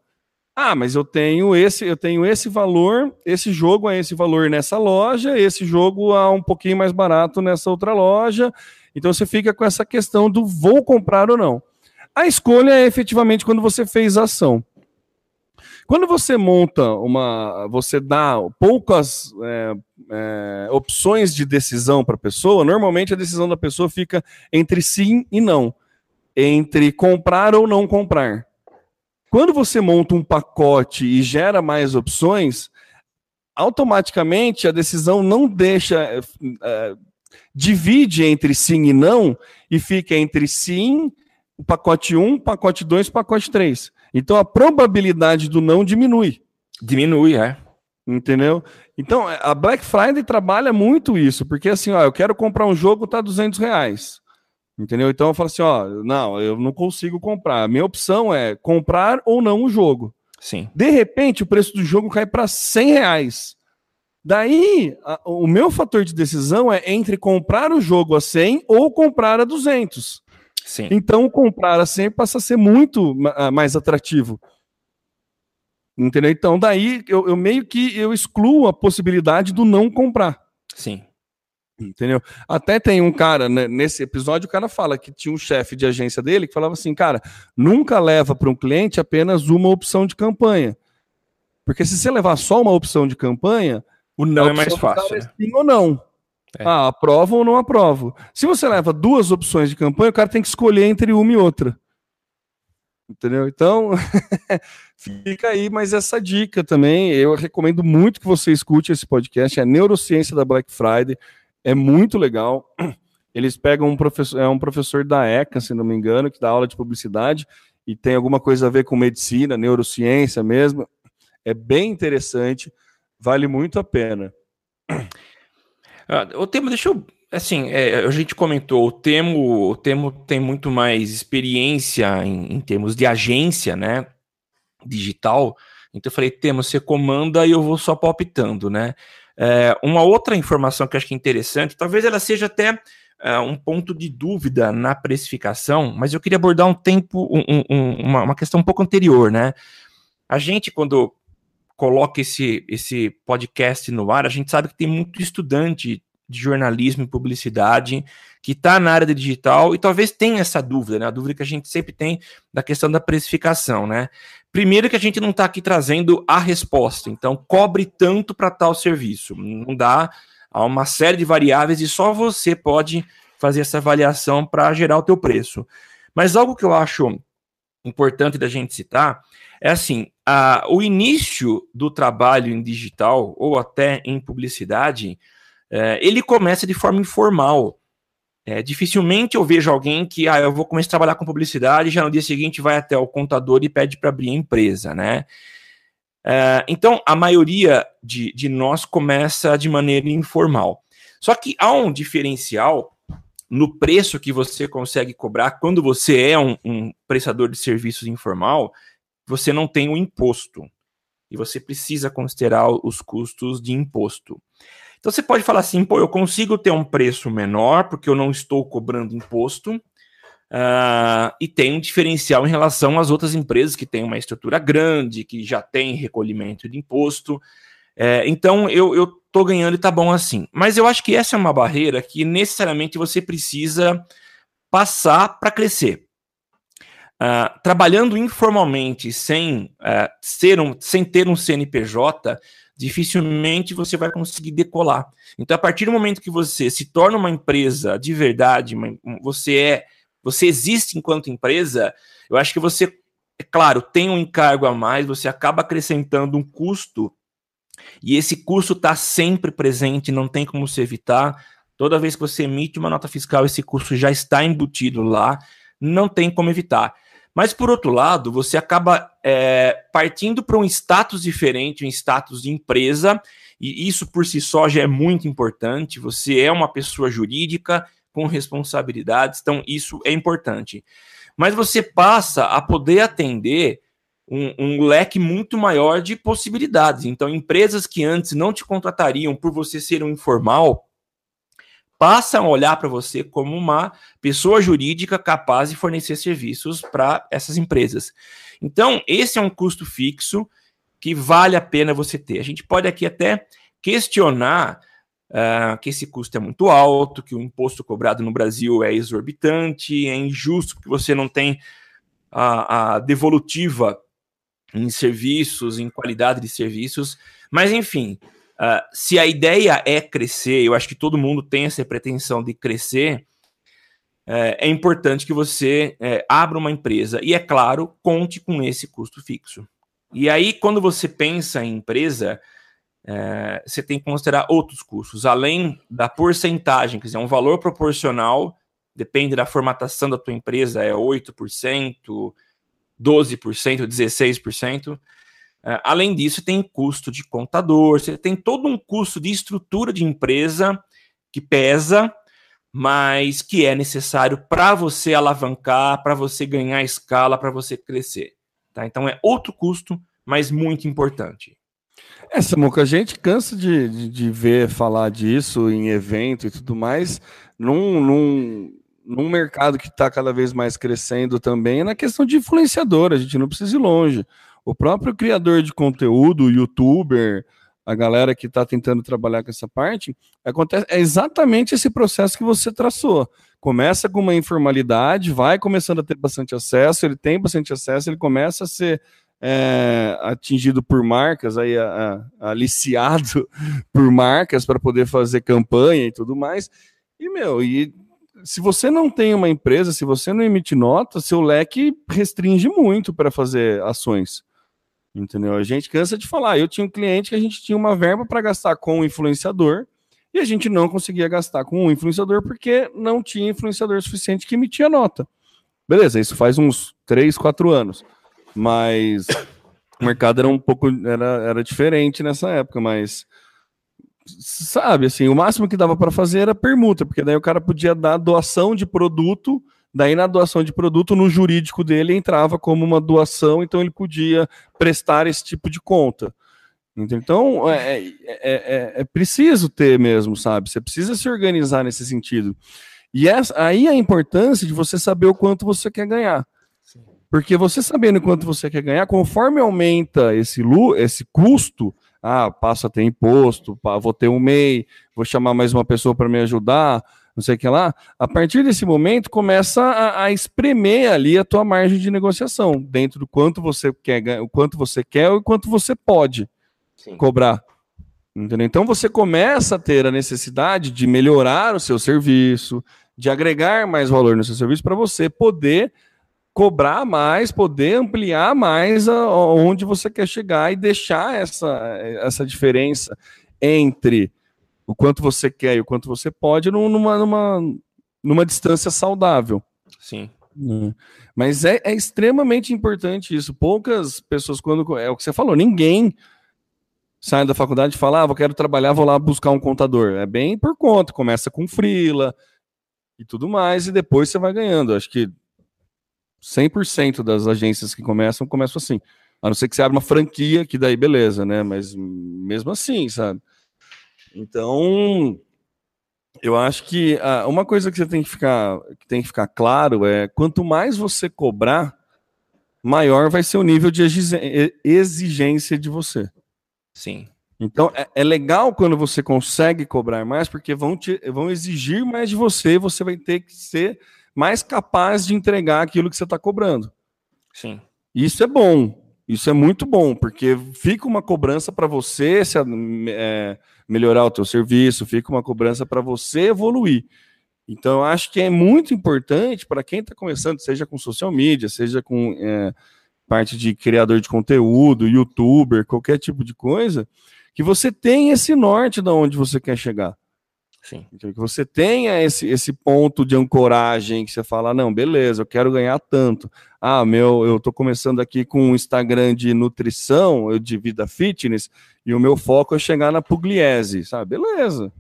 Ah, mas eu tenho esse, eu tenho esse valor, esse jogo é esse valor nessa loja, esse jogo é um pouquinho mais barato nessa outra loja. Então você fica com essa questão do vou comprar ou não. A escolha é efetivamente quando você fez a ação. Quando você monta uma. Você dá poucas é, é, opções de decisão para a pessoa, normalmente a decisão da pessoa fica entre sim e não. Entre comprar ou não comprar. Quando você monta um pacote e gera mais opções, automaticamente a decisão não deixa. É, é divide entre sim e não e fica entre sim, o pacote 1, pacote 2, pacote 3. Então a probabilidade do não diminui. Diminui, é. Entendeu? Então a Black Friday trabalha muito isso, porque assim, ó, eu quero comprar um jogo, tá 200 reais. Entendeu? Então eu falo assim, ó, não, eu não consigo comprar. A minha opção é comprar ou não o jogo. Sim. De repente o preço do jogo cai para 100 reais. Daí, a, o meu fator de decisão é entre comprar o jogo a 100 ou comprar a 200. Sim. Então, comprar a 100 passa a ser muito ah, mais atrativo. Entendeu? Então, daí eu, eu, meio que eu excluo a possibilidade do não comprar. Sim. Entendeu? Até tem um cara, né, nesse episódio, o cara fala que tinha um chefe de agência dele que falava assim, cara, nunca leva para um cliente apenas uma opção de campanha. Porque se você levar só uma opção de campanha, o não é mais fácil. É sim ou não. É. Ah, aprovo ou não aprovo. Se você leva duas opções de campanha, o cara tem que escolher entre uma e outra. Entendeu? Então, fica aí, mas essa dica também, eu recomendo muito que você escute esse podcast, é a Neurociência da Black Friday, é muito legal. Eles pegam um professor, é um professor da ECA, se não me engano, que dá aula de publicidade e tem alguma coisa a ver com medicina, neurociência mesmo. É bem interessante, vale muito a pena. Ah, o Temo, deixa eu. Assim, é, a gente comentou, o Temo, o Temo tem muito mais experiência em, em termos de agência, né? Digital. Então eu falei, Temo, você comanda e eu vou só palpitando, né? É, uma outra informação que eu acho que é interessante, talvez ela seja até é, um ponto de dúvida na precificação, mas eu queria abordar um tempo, um, um, uma, uma questão um pouco anterior, né? A gente, quando coloca esse, esse podcast no ar, a gente sabe que tem muito estudante de jornalismo e publicidade que está na área digital e talvez tenha essa dúvida, né? A dúvida que a gente sempre tem da questão da precificação, né? primeiro que a gente não está aqui trazendo a resposta, então cobre tanto para tal serviço. Não dá, há uma série de variáveis e só você pode fazer essa avaliação para gerar o teu preço. Mas algo que eu acho importante da gente citar é assim, a, o início do trabalho em digital ou até em publicidade, é, ele começa de forma informal. É, dificilmente eu vejo alguém que, ah, eu vou começar a trabalhar com publicidade, já no dia seguinte vai até o contador e pede para abrir a empresa, né? É, então, a maioria de, de nós começa de maneira informal. Só que há um diferencial no preço que você consegue cobrar quando você é um, um prestador de serviços informal, você não tem o imposto. E você precisa considerar os custos de imposto. Então você pode falar assim, pô, eu consigo ter um preço menor porque eu não estou cobrando imposto uh, e tem um diferencial em relação às outras empresas que têm uma estrutura grande, que já tem recolhimento de imposto. É, então eu, eu tô ganhando e tá bom assim. Mas eu acho que essa é uma barreira que necessariamente você precisa passar para crescer. Uh, trabalhando informalmente, sem, uh, ser um, sem ter um CNPJ, dificilmente você vai conseguir decolar. Então, a partir do momento que você se torna uma empresa de verdade, uma, você é, você existe enquanto empresa, eu acho que você, é claro, tem um encargo a mais, você acaba acrescentando um custo, e esse custo está sempre presente, não tem como se evitar. Toda vez que você emite uma nota fiscal, esse custo já está embutido lá, não tem como evitar. Mas, por outro lado, você acaba é, partindo para um status diferente, um status de empresa, e isso por si só já é muito importante. Você é uma pessoa jurídica com responsabilidades, então isso é importante. Mas você passa a poder atender um, um, leque muito maior de possibilidades. Então, empresas que antes não te contratariam por você ser um informal, passam a olhar para você como uma pessoa jurídica capaz de fornecer serviços para essas empresas. Então, esse é um custo fixo que vale a pena você ter. A gente pode aqui até questionar uh, que esse custo é muito alto, que o imposto cobrado no Brasil é exorbitante, é injusto porque você não tem a, a devolutiva em serviços, em qualidade de serviços, mas enfim, Uh, se a ideia é crescer, eu acho que todo mundo tem essa pretensão de crescer, é, é importante que você é, abra uma empresa e, é claro, conte com esse custo fixo. E aí, quando você pensa em empresa, é, você tem que considerar outros custos, além da porcentagem, quer dizer, um valor proporcional, depende da formatação da tua empresa, é 8%, 12%, 16%. É, além disso, tem custo de contador, você tem todo um custo de estrutura de empresa que pesa, mas que é necessário para você alavancar, para você ganhar escala, para você crescer. Tá? Então é outro custo, mas muito importante. É, Samuca, a gente cansa de, de, de, ver falar disso em evento e tudo mais, num, num, num mercado que está cada vez mais crescendo também, na questão de influenciador, a gente não precisa ir longe. O próprio criador de conteúdo, youtuber, a galera que está tentando trabalhar com essa parte, acontece é exatamente esse processo que você traçou. Começa com uma informalidade, vai começando a ter bastante acesso, ele tem bastante acesso, ele começa a ser é, atingido por marcas, aí a, a, aliciado por marcas para poder fazer campanha e tudo mais. E, meu, e se você não tem uma empresa, se você não emite nota, seu leque restringe muito para fazer ações. Entendeu? A gente cansa de falar. Eu tinha um cliente que a gente tinha uma verba para gastar com um influenciador e a gente não conseguia gastar com um influenciador porque não tinha influenciador suficiente que emitia nota. Beleza, isso faz uns 3, 4 anos. Mas o mercado era um pouco era, era diferente nessa época, mas sabe, assim, o máximo que dava para fazer era permuta, porque daí o cara podia dar doação de produto Daí, na doação de produto, no jurídico dele entrava como uma doação, então ele podia prestar esse tipo de conta. Então, é, é, é, é preciso ter mesmo, sabe? Você precisa se organizar nesse sentido. E essa, aí a importância de você saber o quanto você quer ganhar. Porque você sabendo quanto você quer ganhar, conforme aumenta esse, esse custo, ah, passa a ter imposto, vou ter um MEI, vou chamar mais uma pessoa para me ajudar, não sei o que lá. A partir desse momento, começa a, a espremer ali a tua margem de negociação, dentro do quanto você quer, o quanto você quer e o quanto você pode Sim. cobrar. Entendeu? Então você começa a ter a necessidade de melhorar o seu serviço, de agregar mais valor no seu serviço para você poder cobrar mais, poder ampliar mais aonde você quer chegar e deixar essa, essa diferença entre o quanto você quer e o quanto você pode numa, numa, numa distância saudável. Sim. Hum. Mas é, é, extremamente importante isso. Poucas pessoas, quando. É o que você falou, ninguém sai da faculdade e fala, ah, vou quero trabalhar, vou lá buscar um contador. É bem por conta, começa com frila e tudo mais, e depois você vai ganhando. Acho que 100% das agências que começam, começam assim. A não ser que você abra uma franquia, que daí beleza, né? Mas mesmo assim, sabe? Então, eu acho que ah, uma coisa que você tem que ficar, que tem que ficar claro é quanto mais você cobrar, maior vai ser o nível de exigência de você. Sim. Então é, é, legal quando você consegue cobrar mais, porque vão, te, vão exigir mais de você, você vai ter que ser mais capaz de entregar aquilo que você está cobrando. Sim. Isso é bom, isso é muito bom, porque fica uma cobrança para você se, é, melhorar o teu serviço, fica uma cobrança para você evoluir. Então, eu acho que é muito importante para quem está começando, seja com social media, seja com é, parte de criador de conteúdo, youtuber, qualquer tipo de coisa, que você tenha esse norte de onde você quer chegar. Sim. Então, que você tenha esse, esse ponto de ancoragem, que você fala, não, beleza, eu quero ganhar tanto. Ah, meu, eu estou começando aqui com um Instagram de nutrição, de vida fitness, e o meu foco é chegar na pugliese, sabe? Beleza.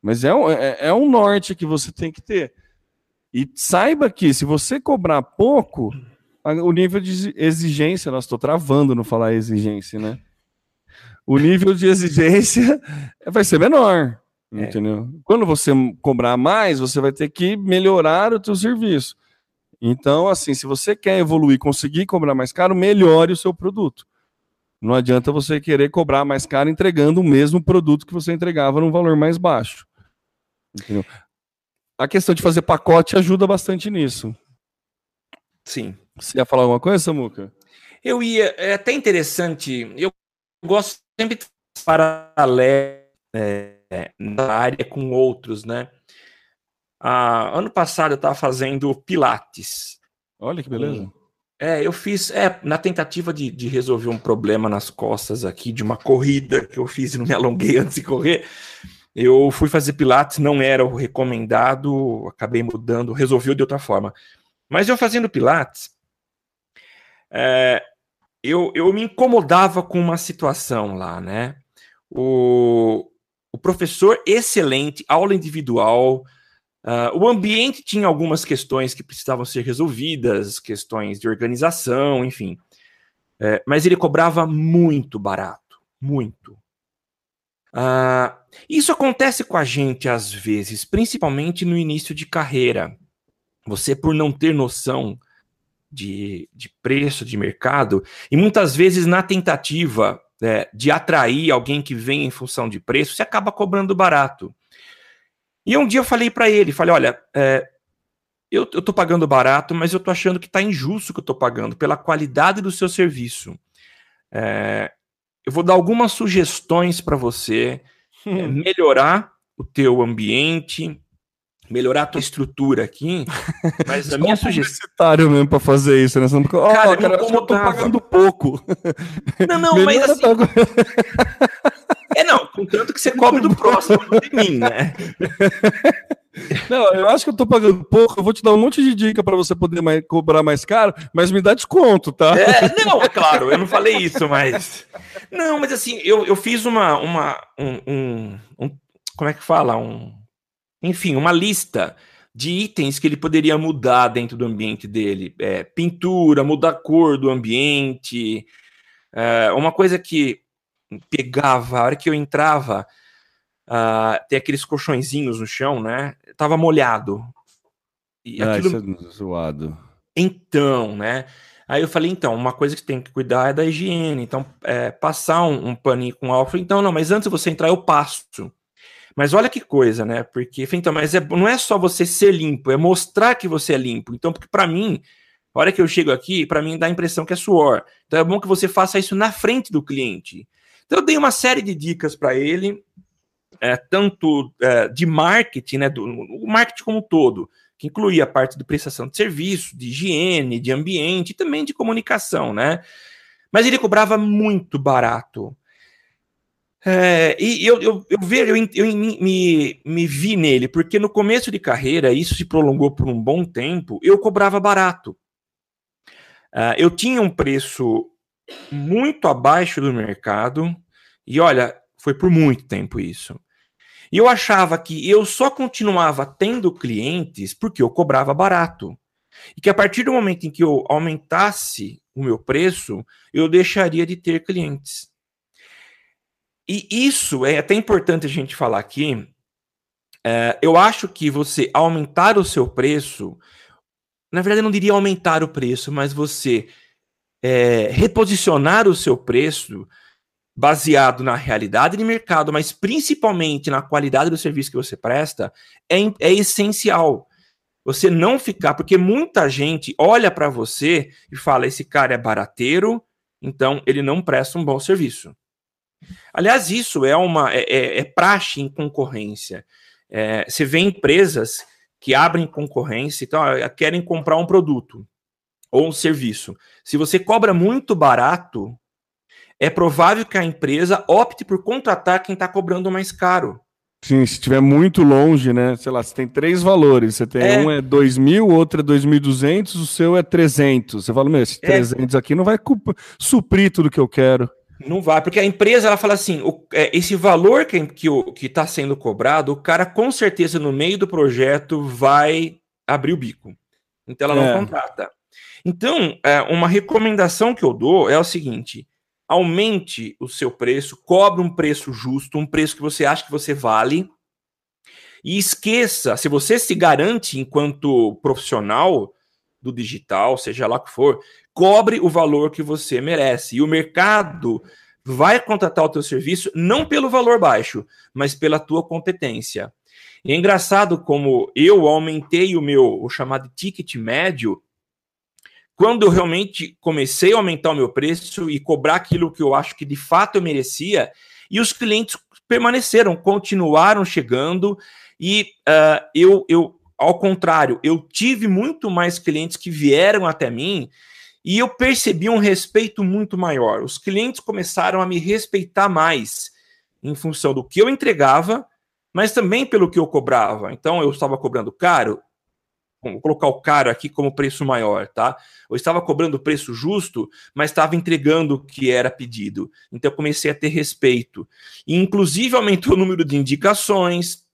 Mas é um, é, é um norte que você tem que ter. E saiba que se você cobrar pouco, o nível de exigência, nós estou travando no falar exigência, né? O nível de exigência vai ser menor, é. entendeu? Quando você cobrar mais, você vai ter que melhorar o teu serviço. Então, assim, se você quer evoluir, conseguir cobrar mais caro, melhore o seu produto. Não adianta você querer cobrar mais caro entregando o mesmo produto que você entregava num valor mais baixo. Entendeu? A questão de fazer pacote ajuda bastante nisso. Sim. Você ia falar alguma coisa, Samuca? Eu ia. É até interessante. Eu gosto sempre de paralelo é, na área com outros, né? Ah, ano passado eu estava fazendo Pilates. Olha que beleza. É, eu fiz, é, na tentativa de, de resolver um problema nas costas aqui, de uma corrida que eu fiz e não me alonguei antes de correr, eu fui fazer Pilates, não era o recomendado, acabei mudando, resolvi de outra forma. Mas eu fazendo Pilates, é, eu, eu me incomodava com uma situação lá, né? O, o professor excelente, aula individual, uh, o ambiente tinha algumas questões que precisavam ser resolvidas, questões de organização, enfim. É, mas ele cobrava muito barato, muito. Uh, isso acontece com a gente às vezes, principalmente no início de carreira. Você, por não ter noção de, de preço de mercado, e muitas vezes na tentativa é, de atrair alguém que vem em função de preço, você acaba cobrando barato. E um dia eu falei para ele, falei, olha, é, eu, eu tô pagando barato, mas eu tô achando que tá injusto o que eu tô pagando pela qualidade do seu serviço. É, eu vou dar algumas sugestões para você é, melhorar o teu ambiente, melhorar a tua estrutura aqui, mas a minha sugestão... mesmo para fazer isso, né? Você não... oh, cara, cara eu, tô pagando pouco. Não, não, mas assim... Tá... É, não, contanto que você cobre do próximo, não de mim, né? Não, eu acho que eu tô pagando pouco, eu vou te dar um monte de dica para você poder mais, cobrar mais caro, mas me dá desconto, tá? É, não, é claro, eu não falei isso, mas... Não, mas assim, eu, eu fiz uma... uma um, um, um como é que fala? Um enfim, uma lista de itens que ele poderia mudar dentro do ambiente dele. É, pintura, mudar a cor do ambiente. É, uma coisa que pegava, a hora que eu entrava, uh, tem aqueles colchõezinhos no chão, né? Tava molhado. E ah, aquilo... isso é zoado. Então, né? Aí eu falei, então, uma coisa que tem que cuidar é da higiene. Então, é, passar um, um paninho com álcool. Então, não, mas antes de você entrar, eu passo. Mas olha que coisa, né? Porque, então, mas é, não é só você ser limpo, é mostrar que você é limpo. Então, porque para mim, a hora que eu chego aqui, para mim dá a impressão que é suor. Então é bom que você faça isso na frente do cliente. Então eu dei uma série de dicas para ele, é, tanto é, de marketing, né, do, o marketing como um todo, que incluía a parte de prestação de serviço, de higiene, de ambiente e também de comunicação, né? Mas ele cobrava muito barato. É, e eu, eu, eu, vejo, eu, eu me, me vi nele, porque no começo de carreira, isso se prolongou por um bom tempo, eu cobrava barato. Uh, eu tinha um preço muito abaixo do mercado, e olha, foi por muito tempo isso. E eu achava que eu só continuava tendo clientes porque eu cobrava barato. E que a partir do momento em que eu aumentasse o meu preço, eu deixaria de ter clientes. E isso é até importante a gente falar aqui. É, eu acho que você aumentar o seu preço, na verdade, eu não diria aumentar o preço, mas você é, reposicionar o seu preço baseado na realidade de mercado, mas principalmente na qualidade do serviço que você presta, é, é essencial. Você não ficar, porque muita gente olha para você e fala: esse cara é barateiro, então ele não presta um bom serviço. Aliás, isso é uma é, é, é praxe em concorrência. É, você vê empresas que abrem concorrência, então querem comprar um produto ou um serviço. Se você cobra muito barato, é provável que a empresa opte por contratar quem está cobrando mais caro. Sim, se estiver muito longe, né? Sei lá, você tem três valores. Você tem é. um é 2 mil, outro é 2.200, o seu é 300. Você fala, meu, esse 300 é. aqui não vai suprir tudo que eu quero. Não vai, porque a empresa ela fala assim: o, é, esse valor que está que, que tá sendo cobrado, o cara com certeza no meio do projeto vai abrir o bico. Então ela não é. contrata. Então, é, uma recomendação que eu dou é o seguinte: aumente o seu preço, cobre um preço justo, um preço que você acha que você vale. E esqueça, se você se garante enquanto profissional do digital, seja lá o que for, cobre o valor que você merece. E o mercado vai contratar o teu serviço não pelo valor baixo, mas pela tua competência. E é engraçado como eu aumentei o meu o chamado ticket médio quando eu realmente comecei a aumentar o meu preço e cobrar aquilo que eu acho que de fato eu merecia, e os clientes permaneceram, continuaram chegando, e uh, eu, eu, ao contrário, eu tive muito mais clientes que vieram até mim e eu percebi um respeito muito maior. Os clientes começaram a me respeitar mais em função do que eu entregava, mas também pelo que eu cobrava. Então eu estava cobrando caro, vou colocar o caro aqui como preço maior, tá? Eu estava cobrando preço justo, mas estava entregando o que era pedido. Então eu comecei a ter respeito. E inclusive aumentou o número de indicações,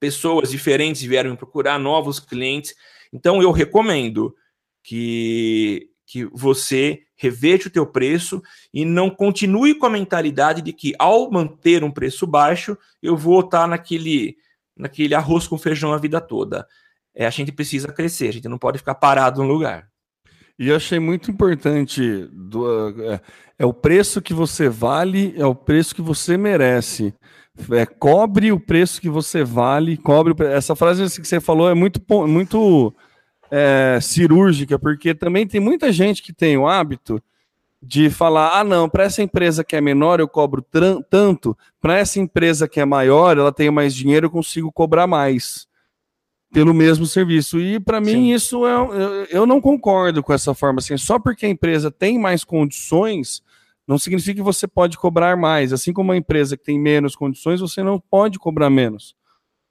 pessoas diferentes vieram me procurar, novos clientes. Então eu recomendo que que você reveja o teu preço e não continue com a mentalidade de que ao manter um preço baixo, eu vou estar naquele, naquele arroz com feijão a vida toda. É, a gente precisa crescer, a gente não pode ficar parado no lugar. E eu achei muito importante do, é, é, o preço que você vale, é o preço que você merece. É, cobre o preço que você vale, cobre essa frase que você falou é muito muito é, cirúrgica, porque também tem muita gente que tem o hábito de falar: ah, não, para essa empresa que é menor eu cobro tanto, para essa empresa que é maior, ela tem mais dinheiro, eu consigo cobrar mais pelo mesmo serviço. E para mim isso é eu, eu não concordo com essa forma assim, só porque a empresa tem mais condições, não significa que você pode cobrar mais. Assim como uma empresa que tem menos condições, você não pode cobrar menos.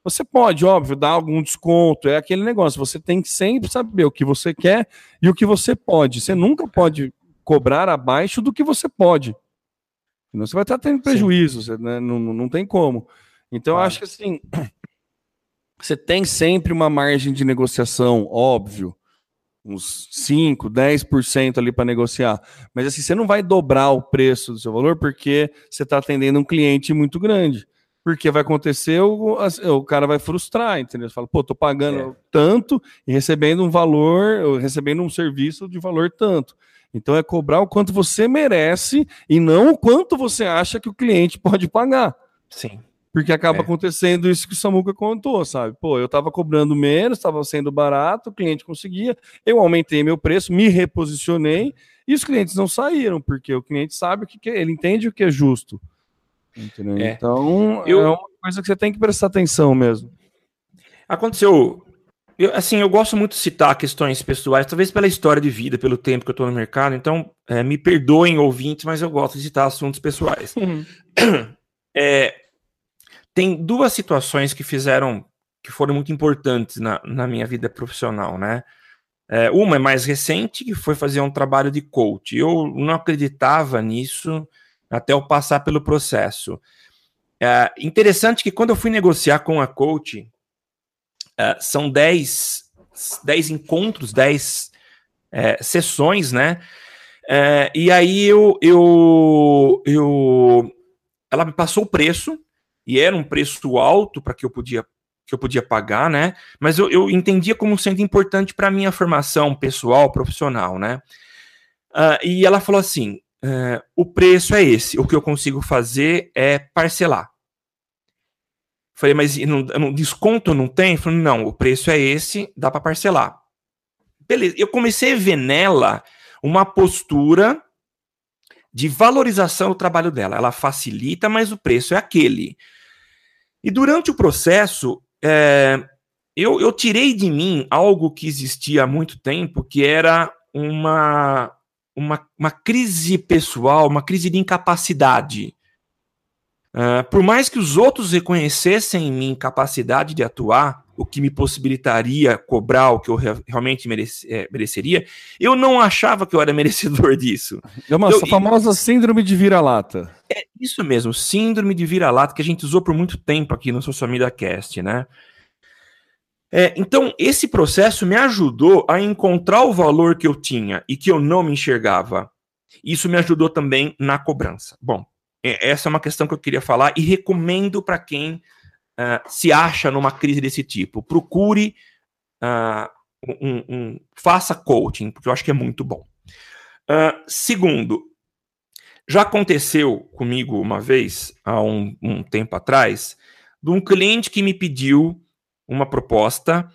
Você pode, óbvio, dar algum desconto, é aquele negócio. Você tem que sempre saber o que você quer e o que você pode. Você nunca pode cobrar abaixo do que você pode. Senão você vai estar tendo prejuízos, né? não, não tem como. Então, claro. eu acho que assim, você tem sempre uma margem de negociação, óbvio, uns 5, 10% ali para negociar. Mas assim, você não vai dobrar o preço do seu valor porque você está atendendo um cliente muito grande. Porque vai acontecer, o, o cara vai frustrar, entendeu? Você fala, pô, tô pagando é. tanto e recebendo um valor, recebendo um serviço de valor tanto. Então é cobrar o quanto você merece e não o quanto você acha que o cliente pode pagar. Sim. Porque acaba é. acontecendo isso que o Samuca contou, sabe? Pô, eu tava cobrando menos, estava sendo barato, o cliente conseguia, eu aumentei meu preço, me reposicionei, e os clientes não saíram, porque o cliente sabe o que, que é, ele entende o que é justo. Entendeu? É. Então, eu... é uma coisa que você tem que prestar atenção mesmo. Aconteceu eu, assim, eu gosto muito de citar questões pessoais, talvez pela história de vida, pelo tempo que eu estou no mercado, então é, me perdoem ouvintes, mas eu gosto de citar assuntos pessoais. Uhum. É, tem duas situações que fizeram, que foram muito importantes na, na minha vida profissional, né? É, uma é mais recente, que foi fazer um trabalho de coach. Eu não acreditava nisso até eu passar pelo processo. É interessante que quando eu fui negociar com a coach, Uh, são 10, 10 encontros, 10 é, sessões, né? É, e aí eu, eu, eu, ela me passou o preço, e era um preço alto para que eu podia que eu podia pagar, né? Mas eu, eu entendia como sendo importante para minha formação pessoal, profissional, né? Uh, e ela falou assim: uh, o preço é esse, o que eu consigo fazer é parcelar. Falei, mas não, não, desconto não tem? Falei, não, o preço é esse, dá para parcelar. Beleza, eu comecei a ver nela uma postura de valorização do trabalho dela. Ela facilita, mas o preço é aquele. E durante o processo, é, eu, eu tirei de mim algo que existia há muito tempo, que era uma, uma, uma crise pessoal, uma crise de incapacidade. Uh, por mais que os outros reconhecessem em mim capacidade de atuar, o que me possibilitaria cobrar o que eu re realmente merece, é, mereceria, eu não achava que eu era merecedor disso. É uma eu, famosa síndrome de vira-lata. É isso mesmo, síndrome de vira-lata que a gente usou por muito tempo aqui no Social Media Cast, né? É, então, esse processo me ajudou a encontrar o valor que eu tinha e que eu não me enxergava. Isso me ajudou também na cobrança. Bom, é, essa é uma questão que eu queria falar e recomendo para quem uh, se acha numa crise desse tipo. Procure, uh, um, um, faça coaching, porque eu acho que é muito bom. Uh, segundo, já aconteceu comigo uma vez, há um, um tempo atrás, de um cliente que me pediu uma proposta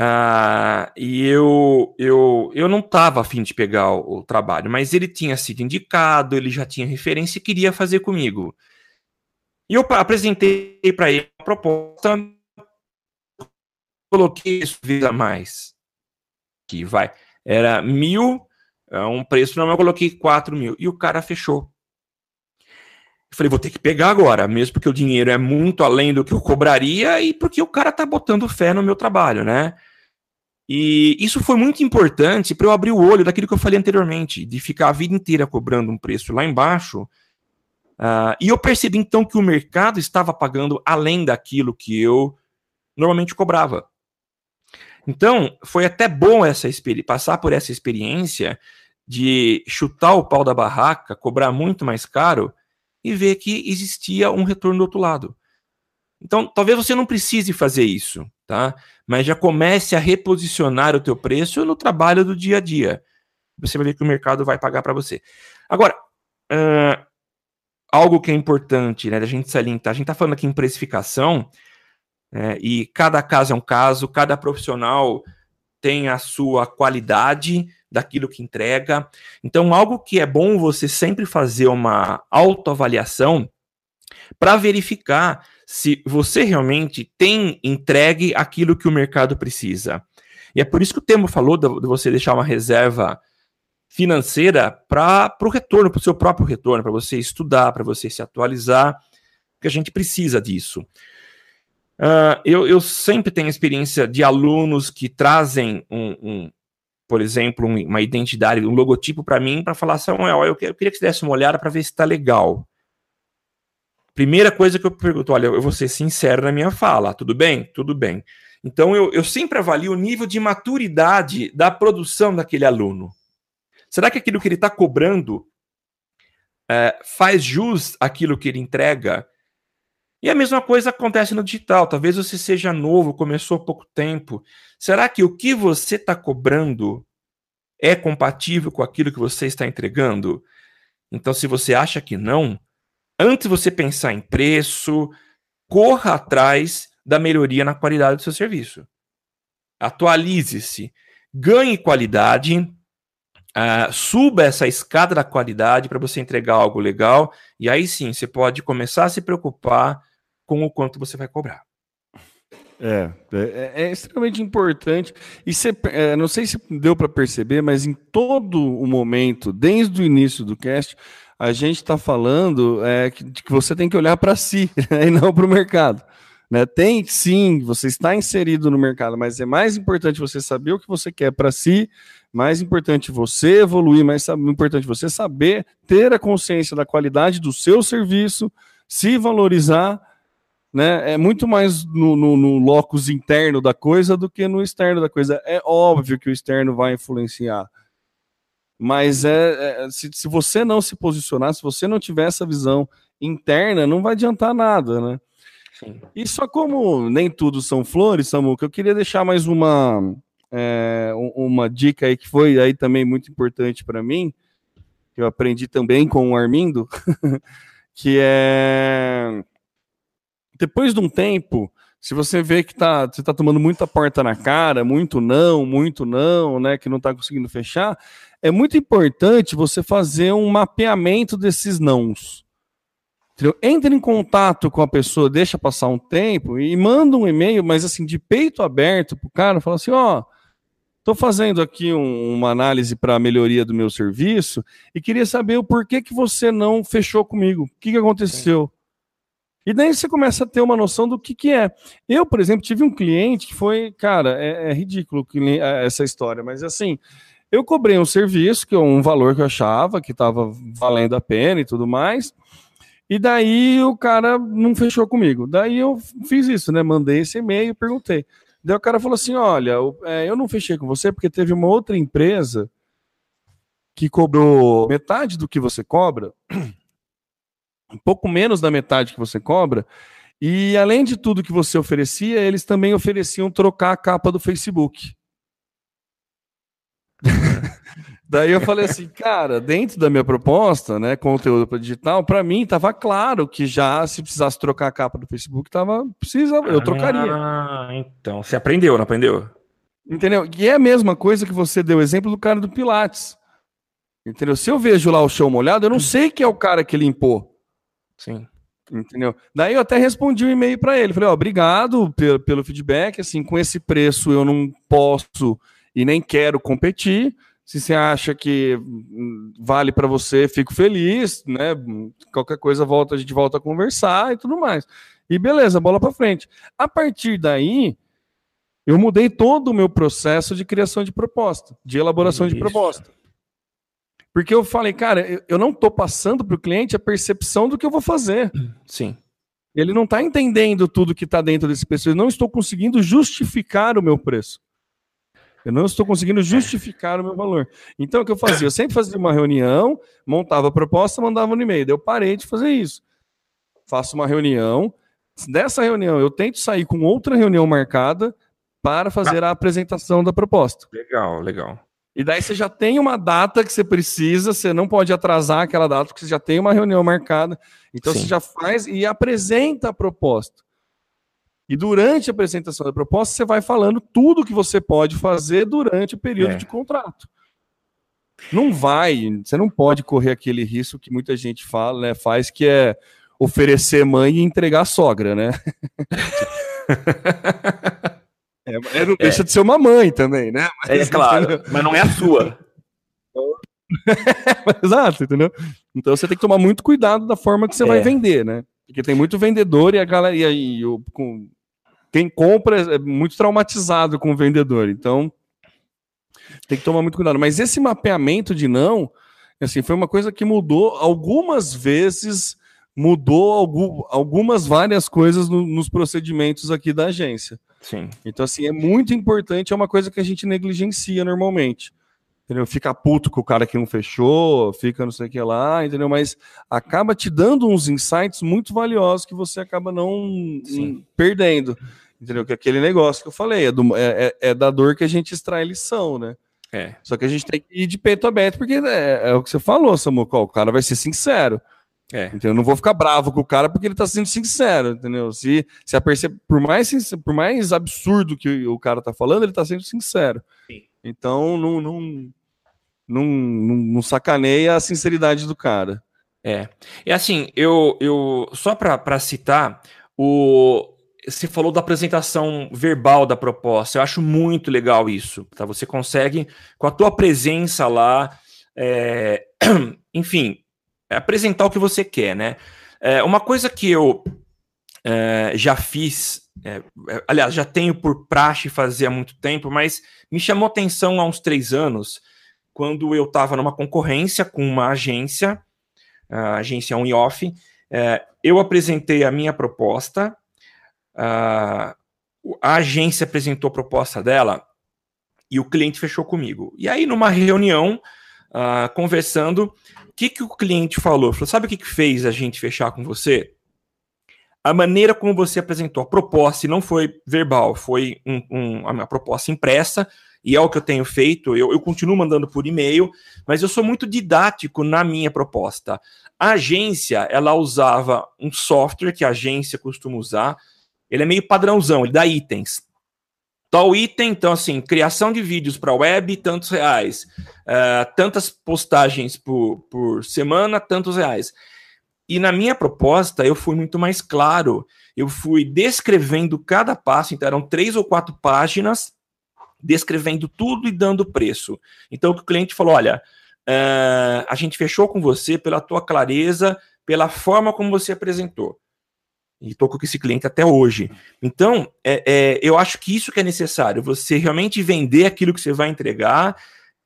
Uh, e eu, eu, eu não estava afim de pegar o, o, trabalho, mas ele tinha sido indicado, ele já tinha referência e queria fazer comigo. E eu apresentei para ele a proposta, coloquei isso a mais. Que vai. Era mil, é um preço normal, eu coloquei quatro mil. E o cara fechou. Eu falei, vou ter que pegar agora, mesmo porque o dinheiro é muito além do que eu cobraria e porque o cara tá botando fé no meu trabalho, né? E isso foi muito importante para eu abrir o olho daquilo que eu falei anteriormente, de ficar a vida inteira cobrando um preço lá embaixo. Uh, e eu percebi então que o mercado estava pagando além daquilo que eu normalmente cobrava. Então, foi até bom essa passar por essa experiência de chutar o pau da barraca, cobrar muito mais caro e ver que existia um retorno do outro lado. Então, talvez você não precise fazer isso, tá? Mas já comece a reposicionar o teu preço no trabalho do dia a dia. Você vai ver que o mercado vai pagar para você. Agora, uh, algo que é importante, né, da gente salientar, a gente está falando aqui em precificação, é, e cada caso é um caso, cada profissional tem a sua qualidade daquilo que entrega. Então, algo que é bom você sempre fazer uma autoavaliação para verificar se você realmente tem entregue aquilo que o mercado precisa. E é por isso que o Temo falou de, você deixar uma reserva financeira para o retorno, para o seu próprio retorno, para você estudar, para você se atualizar, porque a gente precisa disso. Uh, eu, eu, sempre tenho experiência de alunos que trazem um, um por exemplo, um, uma identidade, um logotipo para mim, para falar, Samuel, eu, queria que você desse uma olhada para ver se está legal. Primeira coisa que eu pergunto, olha, eu vou ser sincero na minha fala, tudo bem? Tudo bem. Então eu, eu sempre avalio o nível de maturidade da produção daquele aluno. Será que aquilo que ele está cobrando é, faz jus aquilo que ele entrega? E a mesma coisa acontece no digital. Talvez você seja novo, começou há pouco tempo. Será que o que você está cobrando é compatível com aquilo que você está entregando? Então, se você acha que não, antes de você pensar em preço, corra atrás da melhoria na qualidade do seu serviço. Atualize-se, ganhe qualidade, uh, suba essa escada da qualidade para você entregar algo legal, e aí sim você pode começar a se preocupar com o quanto você vai cobrar. É, é, é, extremamente importante. E você, é, não sei se deu para perceber, mas em todo o momento, desde o início do cast, a gente está falando é, que, de que você tem que olhar para si né, e não para o mercado. Né? Tem sim, você está inserido no mercado, mas é mais importante você saber o que você quer para si, mais importante você evoluir, mais importante você saber ter a consciência da qualidade do seu serviço, se valorizar né? É muito mais no, no, no locus interno da coisa do que no externo da coisa. É óbvio que o externo vai influenciar. Mas é, é se, se você não se posicionar, se você não tiver essa visão interna, não vai adiantar nada, né? Sim. E só como nem tudo são flores, Samuca, eu queria deixar mais uma, é, uma dica aí que foi aí também muito importante para mim, que eu aprendi também com o Armindo, que é depois de um tempo, se você vê que tá, você está tomando muita porta na cara, muito não, muito não, né, que não está conseguindo fechar, é muito importante você fazer um mapeamento desses nãos. Entendeu? Entre em contato com a pessoa, deixa passar um tempo e manda um e-mail, mas assim, de peito aberto pro cara, fala assim, ó, oh, Estou fazendo aqui um, uma análise para a melhoria do meu serviço e queria saber o porquê que você não fechou comigo. O que, que aconteceu? E daí você começa a ter uma noção do que, que é. Eu, por exemplo, tive um cliente que foi, cara, é, é ridículo é, essa história, mas assim, eu cobrei um serviço, que é um valor que eu achava que estava valendo a pena e tudo mais, e daí o cara não fechou comigo. Daí eu fiz isso, né? Mandei esse e-mail e perguntei. Daí o cara falou assim: olha, é, eu não fechei com você porque teve uma outra empresa que cobrou metade do que você cobra um pouco menos da metade que você cobra. E além de tudo que você oferecia, eles também ofereciam trocar a capa do Facebook. Daí eu falei assim, cara, dentro da minha proposta, né, conteúdo para digital, para mim estava claro que já se precisasse trocar a capa do Facebook, tava precisa, eu trocaria. Ah, então, você aprendeu, não aprendeu? Entendeu? E é a mesma coisa que você deu exemplo do cara do Pilates. Entendeu? Se eu vejo lá o chão molhado, eu não sei que é o cara que limpou. Sim. Entendeu? Daí eu até respondi um e-mail para ele. Falei, ó, obrigado pelo, pelo feedback. Assim, com esse preço eu não posso e nem quero competir. Se você acha que hum, vale para você, fico feliz, né? Qualquer coisa volta, a gente volta a conversar e tudo mais. E beleza, bola para frente. A partir daí, eu mudei todo o meu processo de criação de proposta, de elaboração Isso. de proposta. Porque eu falei, cara, eu não estou passando para o cliente a percepção do que eu vou fazer. Sim. Ele não está entendendo tudo que está dentro desse preço. Eu não estou conseguindo justificar o meu preço. Eu não estou conseguindo justificar o meu valor. Então, o que eu fazia? Eu sempre fazia uma reunião, montava a proposta, mandava no e-mail. Daí eu parei de fazer isso. Faço uma reunião. Dessa reunião, eu tento sair com outra reunião marcada para fazer a apresentação da proposta. Legal, legal. E daí você já tem uma data que você precisa, você não pode atrasar aquela data, porque você já tem uma reunião marcada. Então Sim. você já faz e apresenta a proposta. E durante a apresentação da proposta, você vai falando tudo que você pode fazer durante o período é. de contrato. Não vai, você não pode correr aquele risco que muita gente fala, né, faz, que é oferecer mãe e entregar sogra, né? É, é, não deixa de ser uma mãe também, né? Mas, é claro, mas não é a sua. Exato, entendeu? Então você tem que tomar muito cuidado da forma que você é. vai vender, né? Porque tem muito vendedor e a galera e aí, com, quem compra é muito traumatizado com o vendedor. Então tem que tomar muito cuidado. Mas esse mapeamento de não, assim, foi uma coisa que mudou algumas vezes, mudou algum, algumas várias coisas no, nos procedimentos aqui da agência. Sim. Então, assim, é muito importante, é uma coisa que a gente negligencia normalmente. Entendeu? Fica puto com o cara que não fechou, fica não sei o que lá, entendeu? Mas acaba te dando uns insights muito valiosos que você acaba não Sim. perdendo. Entendeu? Que é aquele negócio que eu falei, é, do, é, é, é, da dor que a gente extrai lição, né? É. Só que a gente tem que ir de peito aberto, porque é, é o que você falou, Samuel. O cara vai ser sincero. É. Entendeu? Eu não vou ficar bravo com o cara porque ele tá sendo sincero, entendeu? Se, se a por, mais, por mais absurdo que o cara tá falando, ele tá sendo sincero. Sim. Então, não, não, não, não, não sacaneia a sinceridade do cara. É. E assim, eu, eu só para citar, o, você falou da apresentação verbal da proposta. Eu acho muito legal isso. Tá? Você consegue, com a tua presença lá, é, enfim, apresentar o que você quer, né? É, uma coisa que eu é, já fiz, é, é, aliás, já tenho por praxe fazer há muito tempo, mas me chamou atenção há uns três anos, quando eu estava numa concorrência com uma agência, a agência On Off, é, eu apresentei a minha proposta, a, a agência apresentou a proposta dela e o cliente fechou comigo. E aí, numa reunião, uh, conversando, o que, que o cliente falou? Falou: sabe o que, que fez a gente fechar com você? A maneira como você apresentou a proposta, e não foi verbal, foi um, um, uma proposta impressa, e é o que eu tenho feito. Eu, eu continuo mandando por e-mail, mas eu sou muito didático na minha proposta. A agência, ela usava um software que a agência costuma usar, ele é meio padrãozão, ele dá itens. Tal item, então, assim, criação de vídeos para web, tantos reais. Uh, tantas postagens por, por semana, tantos reais. E na minha proposta, eu fui muito mais claro. Eu fui descrevendo cada passo, então eram três ou quatro páginas, descrevendo tudo e dando preço. Então, o cliente falou: olha, uh, a gente fechou com você pela tua clareza, pela forma como você apresentou e estou com esse cliente até hoje. Então, é, é, eu acho que isso que é necessário, você realmente vender aquilo que você vai entregar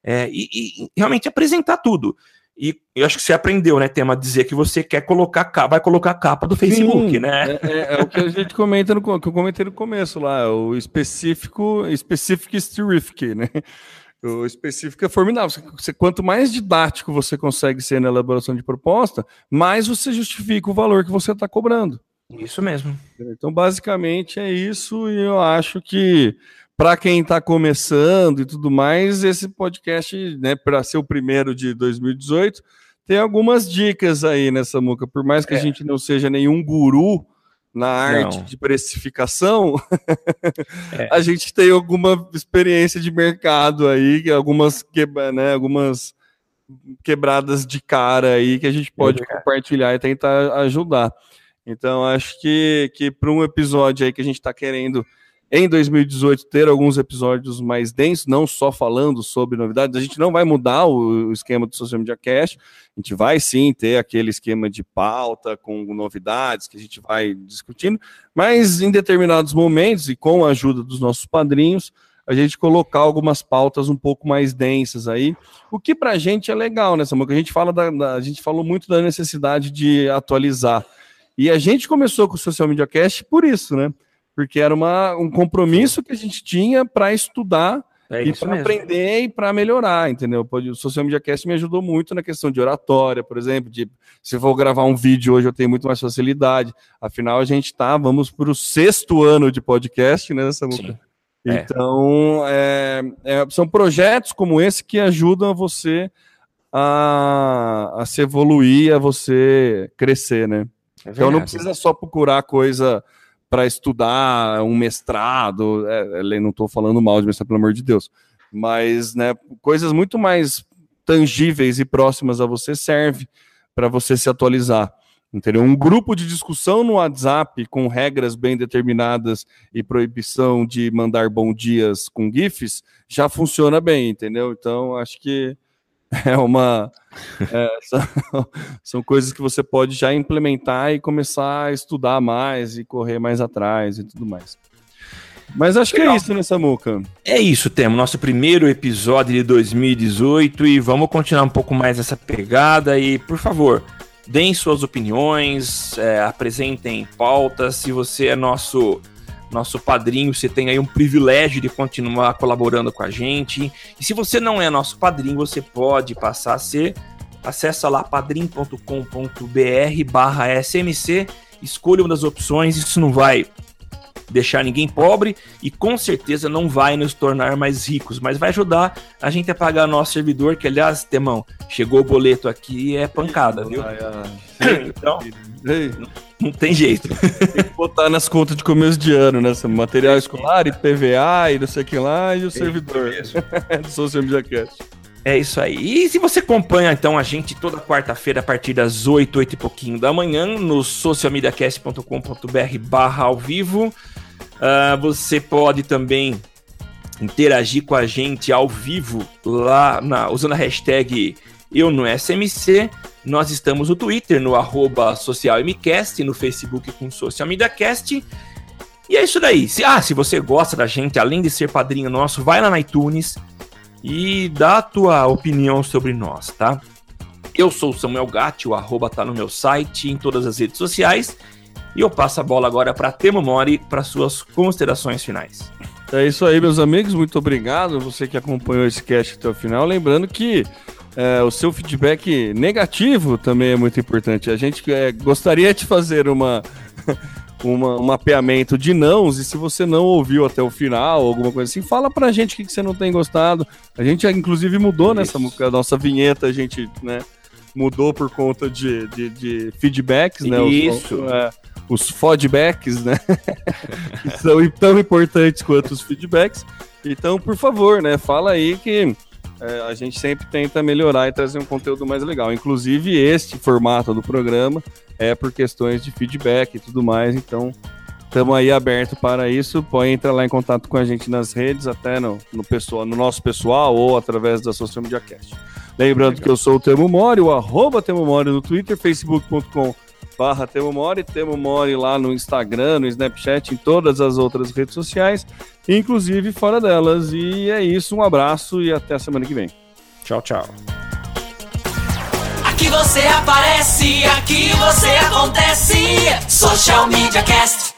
é, e, e, realmente apresentar tudo. E eu acho que você aprendeu, né, Tema, dizer que você quer colocar vai colocar a capa do Facebook, Sim, né? É, é, é, o que a gente comenta no que eu comentei no começo lá, o específico, specific is terrific, né? O específico é formidável. Você, quanto mais didático você consegue ser na elaboração de proposta, mais você justifica o valor que você está cobrando. Isso mesmo. Então, basicamente é isso, e eu acho que para quem está começando e tudo mais, esse podcast, né, para ser o primeiro de 2018, tem algumas dicas aí nessa muca. Por mais que é. a gente não seja nenhum guru na arte não. de precificação, é. a gente tem alguma experiência de mercado aí, algumas, quebra, né, algumas quebradas de cara aí que a gente pode é compartilhar e tentar ajudar. Então, acho que, que para um episódio aí que a gente está querendo em 2018 ter alguns episódios mais densos, não só falando sobre novidades, a gente não vai mudar o, esquema do Social Media Cast, a gente vai sim ter aquele esquema de pauta com novidades que a gente vai discutindo, mas em determinados momentos e com a ajuda dos nossos padrinhos, a gente colocar algumas pautas um pouco mais densas aí, o que para a gente é legal, né, Samuel? A gente fala da, a gente falou muito da necessidade de atualizar e a gente começou com o Social Media Cast por isso, né? Porque era uma, um compromisso que a gente tinha para estudar é e para aprender e para melhorar, entendeu? O Social Media Cast me ajudou muito na questão de oratória, por exemplo, de se eu vou gravar um vídeo hoje eu tenho muito mais facilidade. Afinal, a gente tá, vamos para o sexto ano de podcast, né, Samuca? É. Então, é, é, são projetos como esse que ajudam você a, a se evoluir, a você crescer, né? É então não precisa só procurar coisa para estudar um mestrado, é, não estou falando mal de mestrado, pelo amor de Deus, mas né, coisas muito mais tangíveis e próximas a você serve para você se atualizar. Entendeu? Um grupo de discussão no WhatsApp com regras bem determinadas e proibição de mandar bom dias com GIFs já funciona bem, entendeu? Então, acho que é uma. É, são, são, coisas que você pode já implementar e começar a estudar mais e correr mais atrás e tudo mais. Mas acho Legal. que é isso, né, Samuca? É isso, temos nosso primeiro episódio de 2018 e vamos continuar um pouco mais essa pegada. E, por favor, deem suas opiniões, é, apresentem pautas. Se você é nosso nosso padrinho, você tem aí um privilégio de continuar colaborando com a gente. E se você não é nosso padrinho, você pode passar a ser. Acesse lá padrim.com.br barra SMC, escolha uma das opções, isso não vai deixar ninguém pobre e com certeza não vai nos tornar mais ricos, mas vai ajudar a gente a pagar nosso servidor, que aliás, Temão, chegou o boleto aqui é pancada, viu? Ai, ai. então, não tem jeito. Tem que botar nas contas de começo de ano, né? Material escolar, IPVA e não sei o que lá, e o servidor do Social Media Cast. É isso aí. E se você acompanha então a gente toda quarta-feira a partir das 8, 8 e pouquinho da manhã no socialmediacast.com.br barra ao vivo, uh, você pode também interagir com a gente ao vivo lá na, usando a hashtag eu no SMC. Nós estamos no Twitter, no socialmcast, no Facebook com Social Media Cast. E é isso daí. Se, ah, se você gosta da gente, além de ser padrinho nosso, vai lá na iTunes e dá a tua opinião sobre nós, tá? Eu sou o Samuel Gatti, o arroba tá no meu site, em todas as redes sociais. E eu passo a bola agora para Temo Mori para suas considerações finais. É isso aí, meus amigos. Muito obrigado você que acompanhou esse cast até o final. Lembrando que é, o seu feedback negativo também é muito importante. A gente é, gostaria de fazer uma, uma, um mapeamento de nãos, e se você não ouviu até o final, alguma coisa assim, fala pra gente o que, que você não tem gostado. A gente, inclusive, mudou nessa a nossa vinheta, a gente né, mudou por conta de, de, de feedbacks, né? Isso. Os, é, os feedbacks, né? são tão importantes quanto os feedbacks. Então, por favor, né? Fala aí que é, a gente sempre tenta melhorar e trazer um conteúdo mais legal. Inclusive, este formato do programa é por questões de feedback e tudo mais, então estamos aí aberto para isso. Pode entrar lá em contato com a gente nas redes, até no, no, pessoal, no nosso pessoal ou através da Social Media Cast. Lembrando legal. que eu sou o Temo Mori, o arroba Temo Mori no Twitter, facebook.com barra Temo Mori, Temo Mori lá no Instagram, no Snapchat, em todas as outras redes sociais, inclusive fora delas. E é isso, um abraço e até a semana que vem. Tchau, tchau. Aqui você aparece, aqui você acontece. Social Media Cast.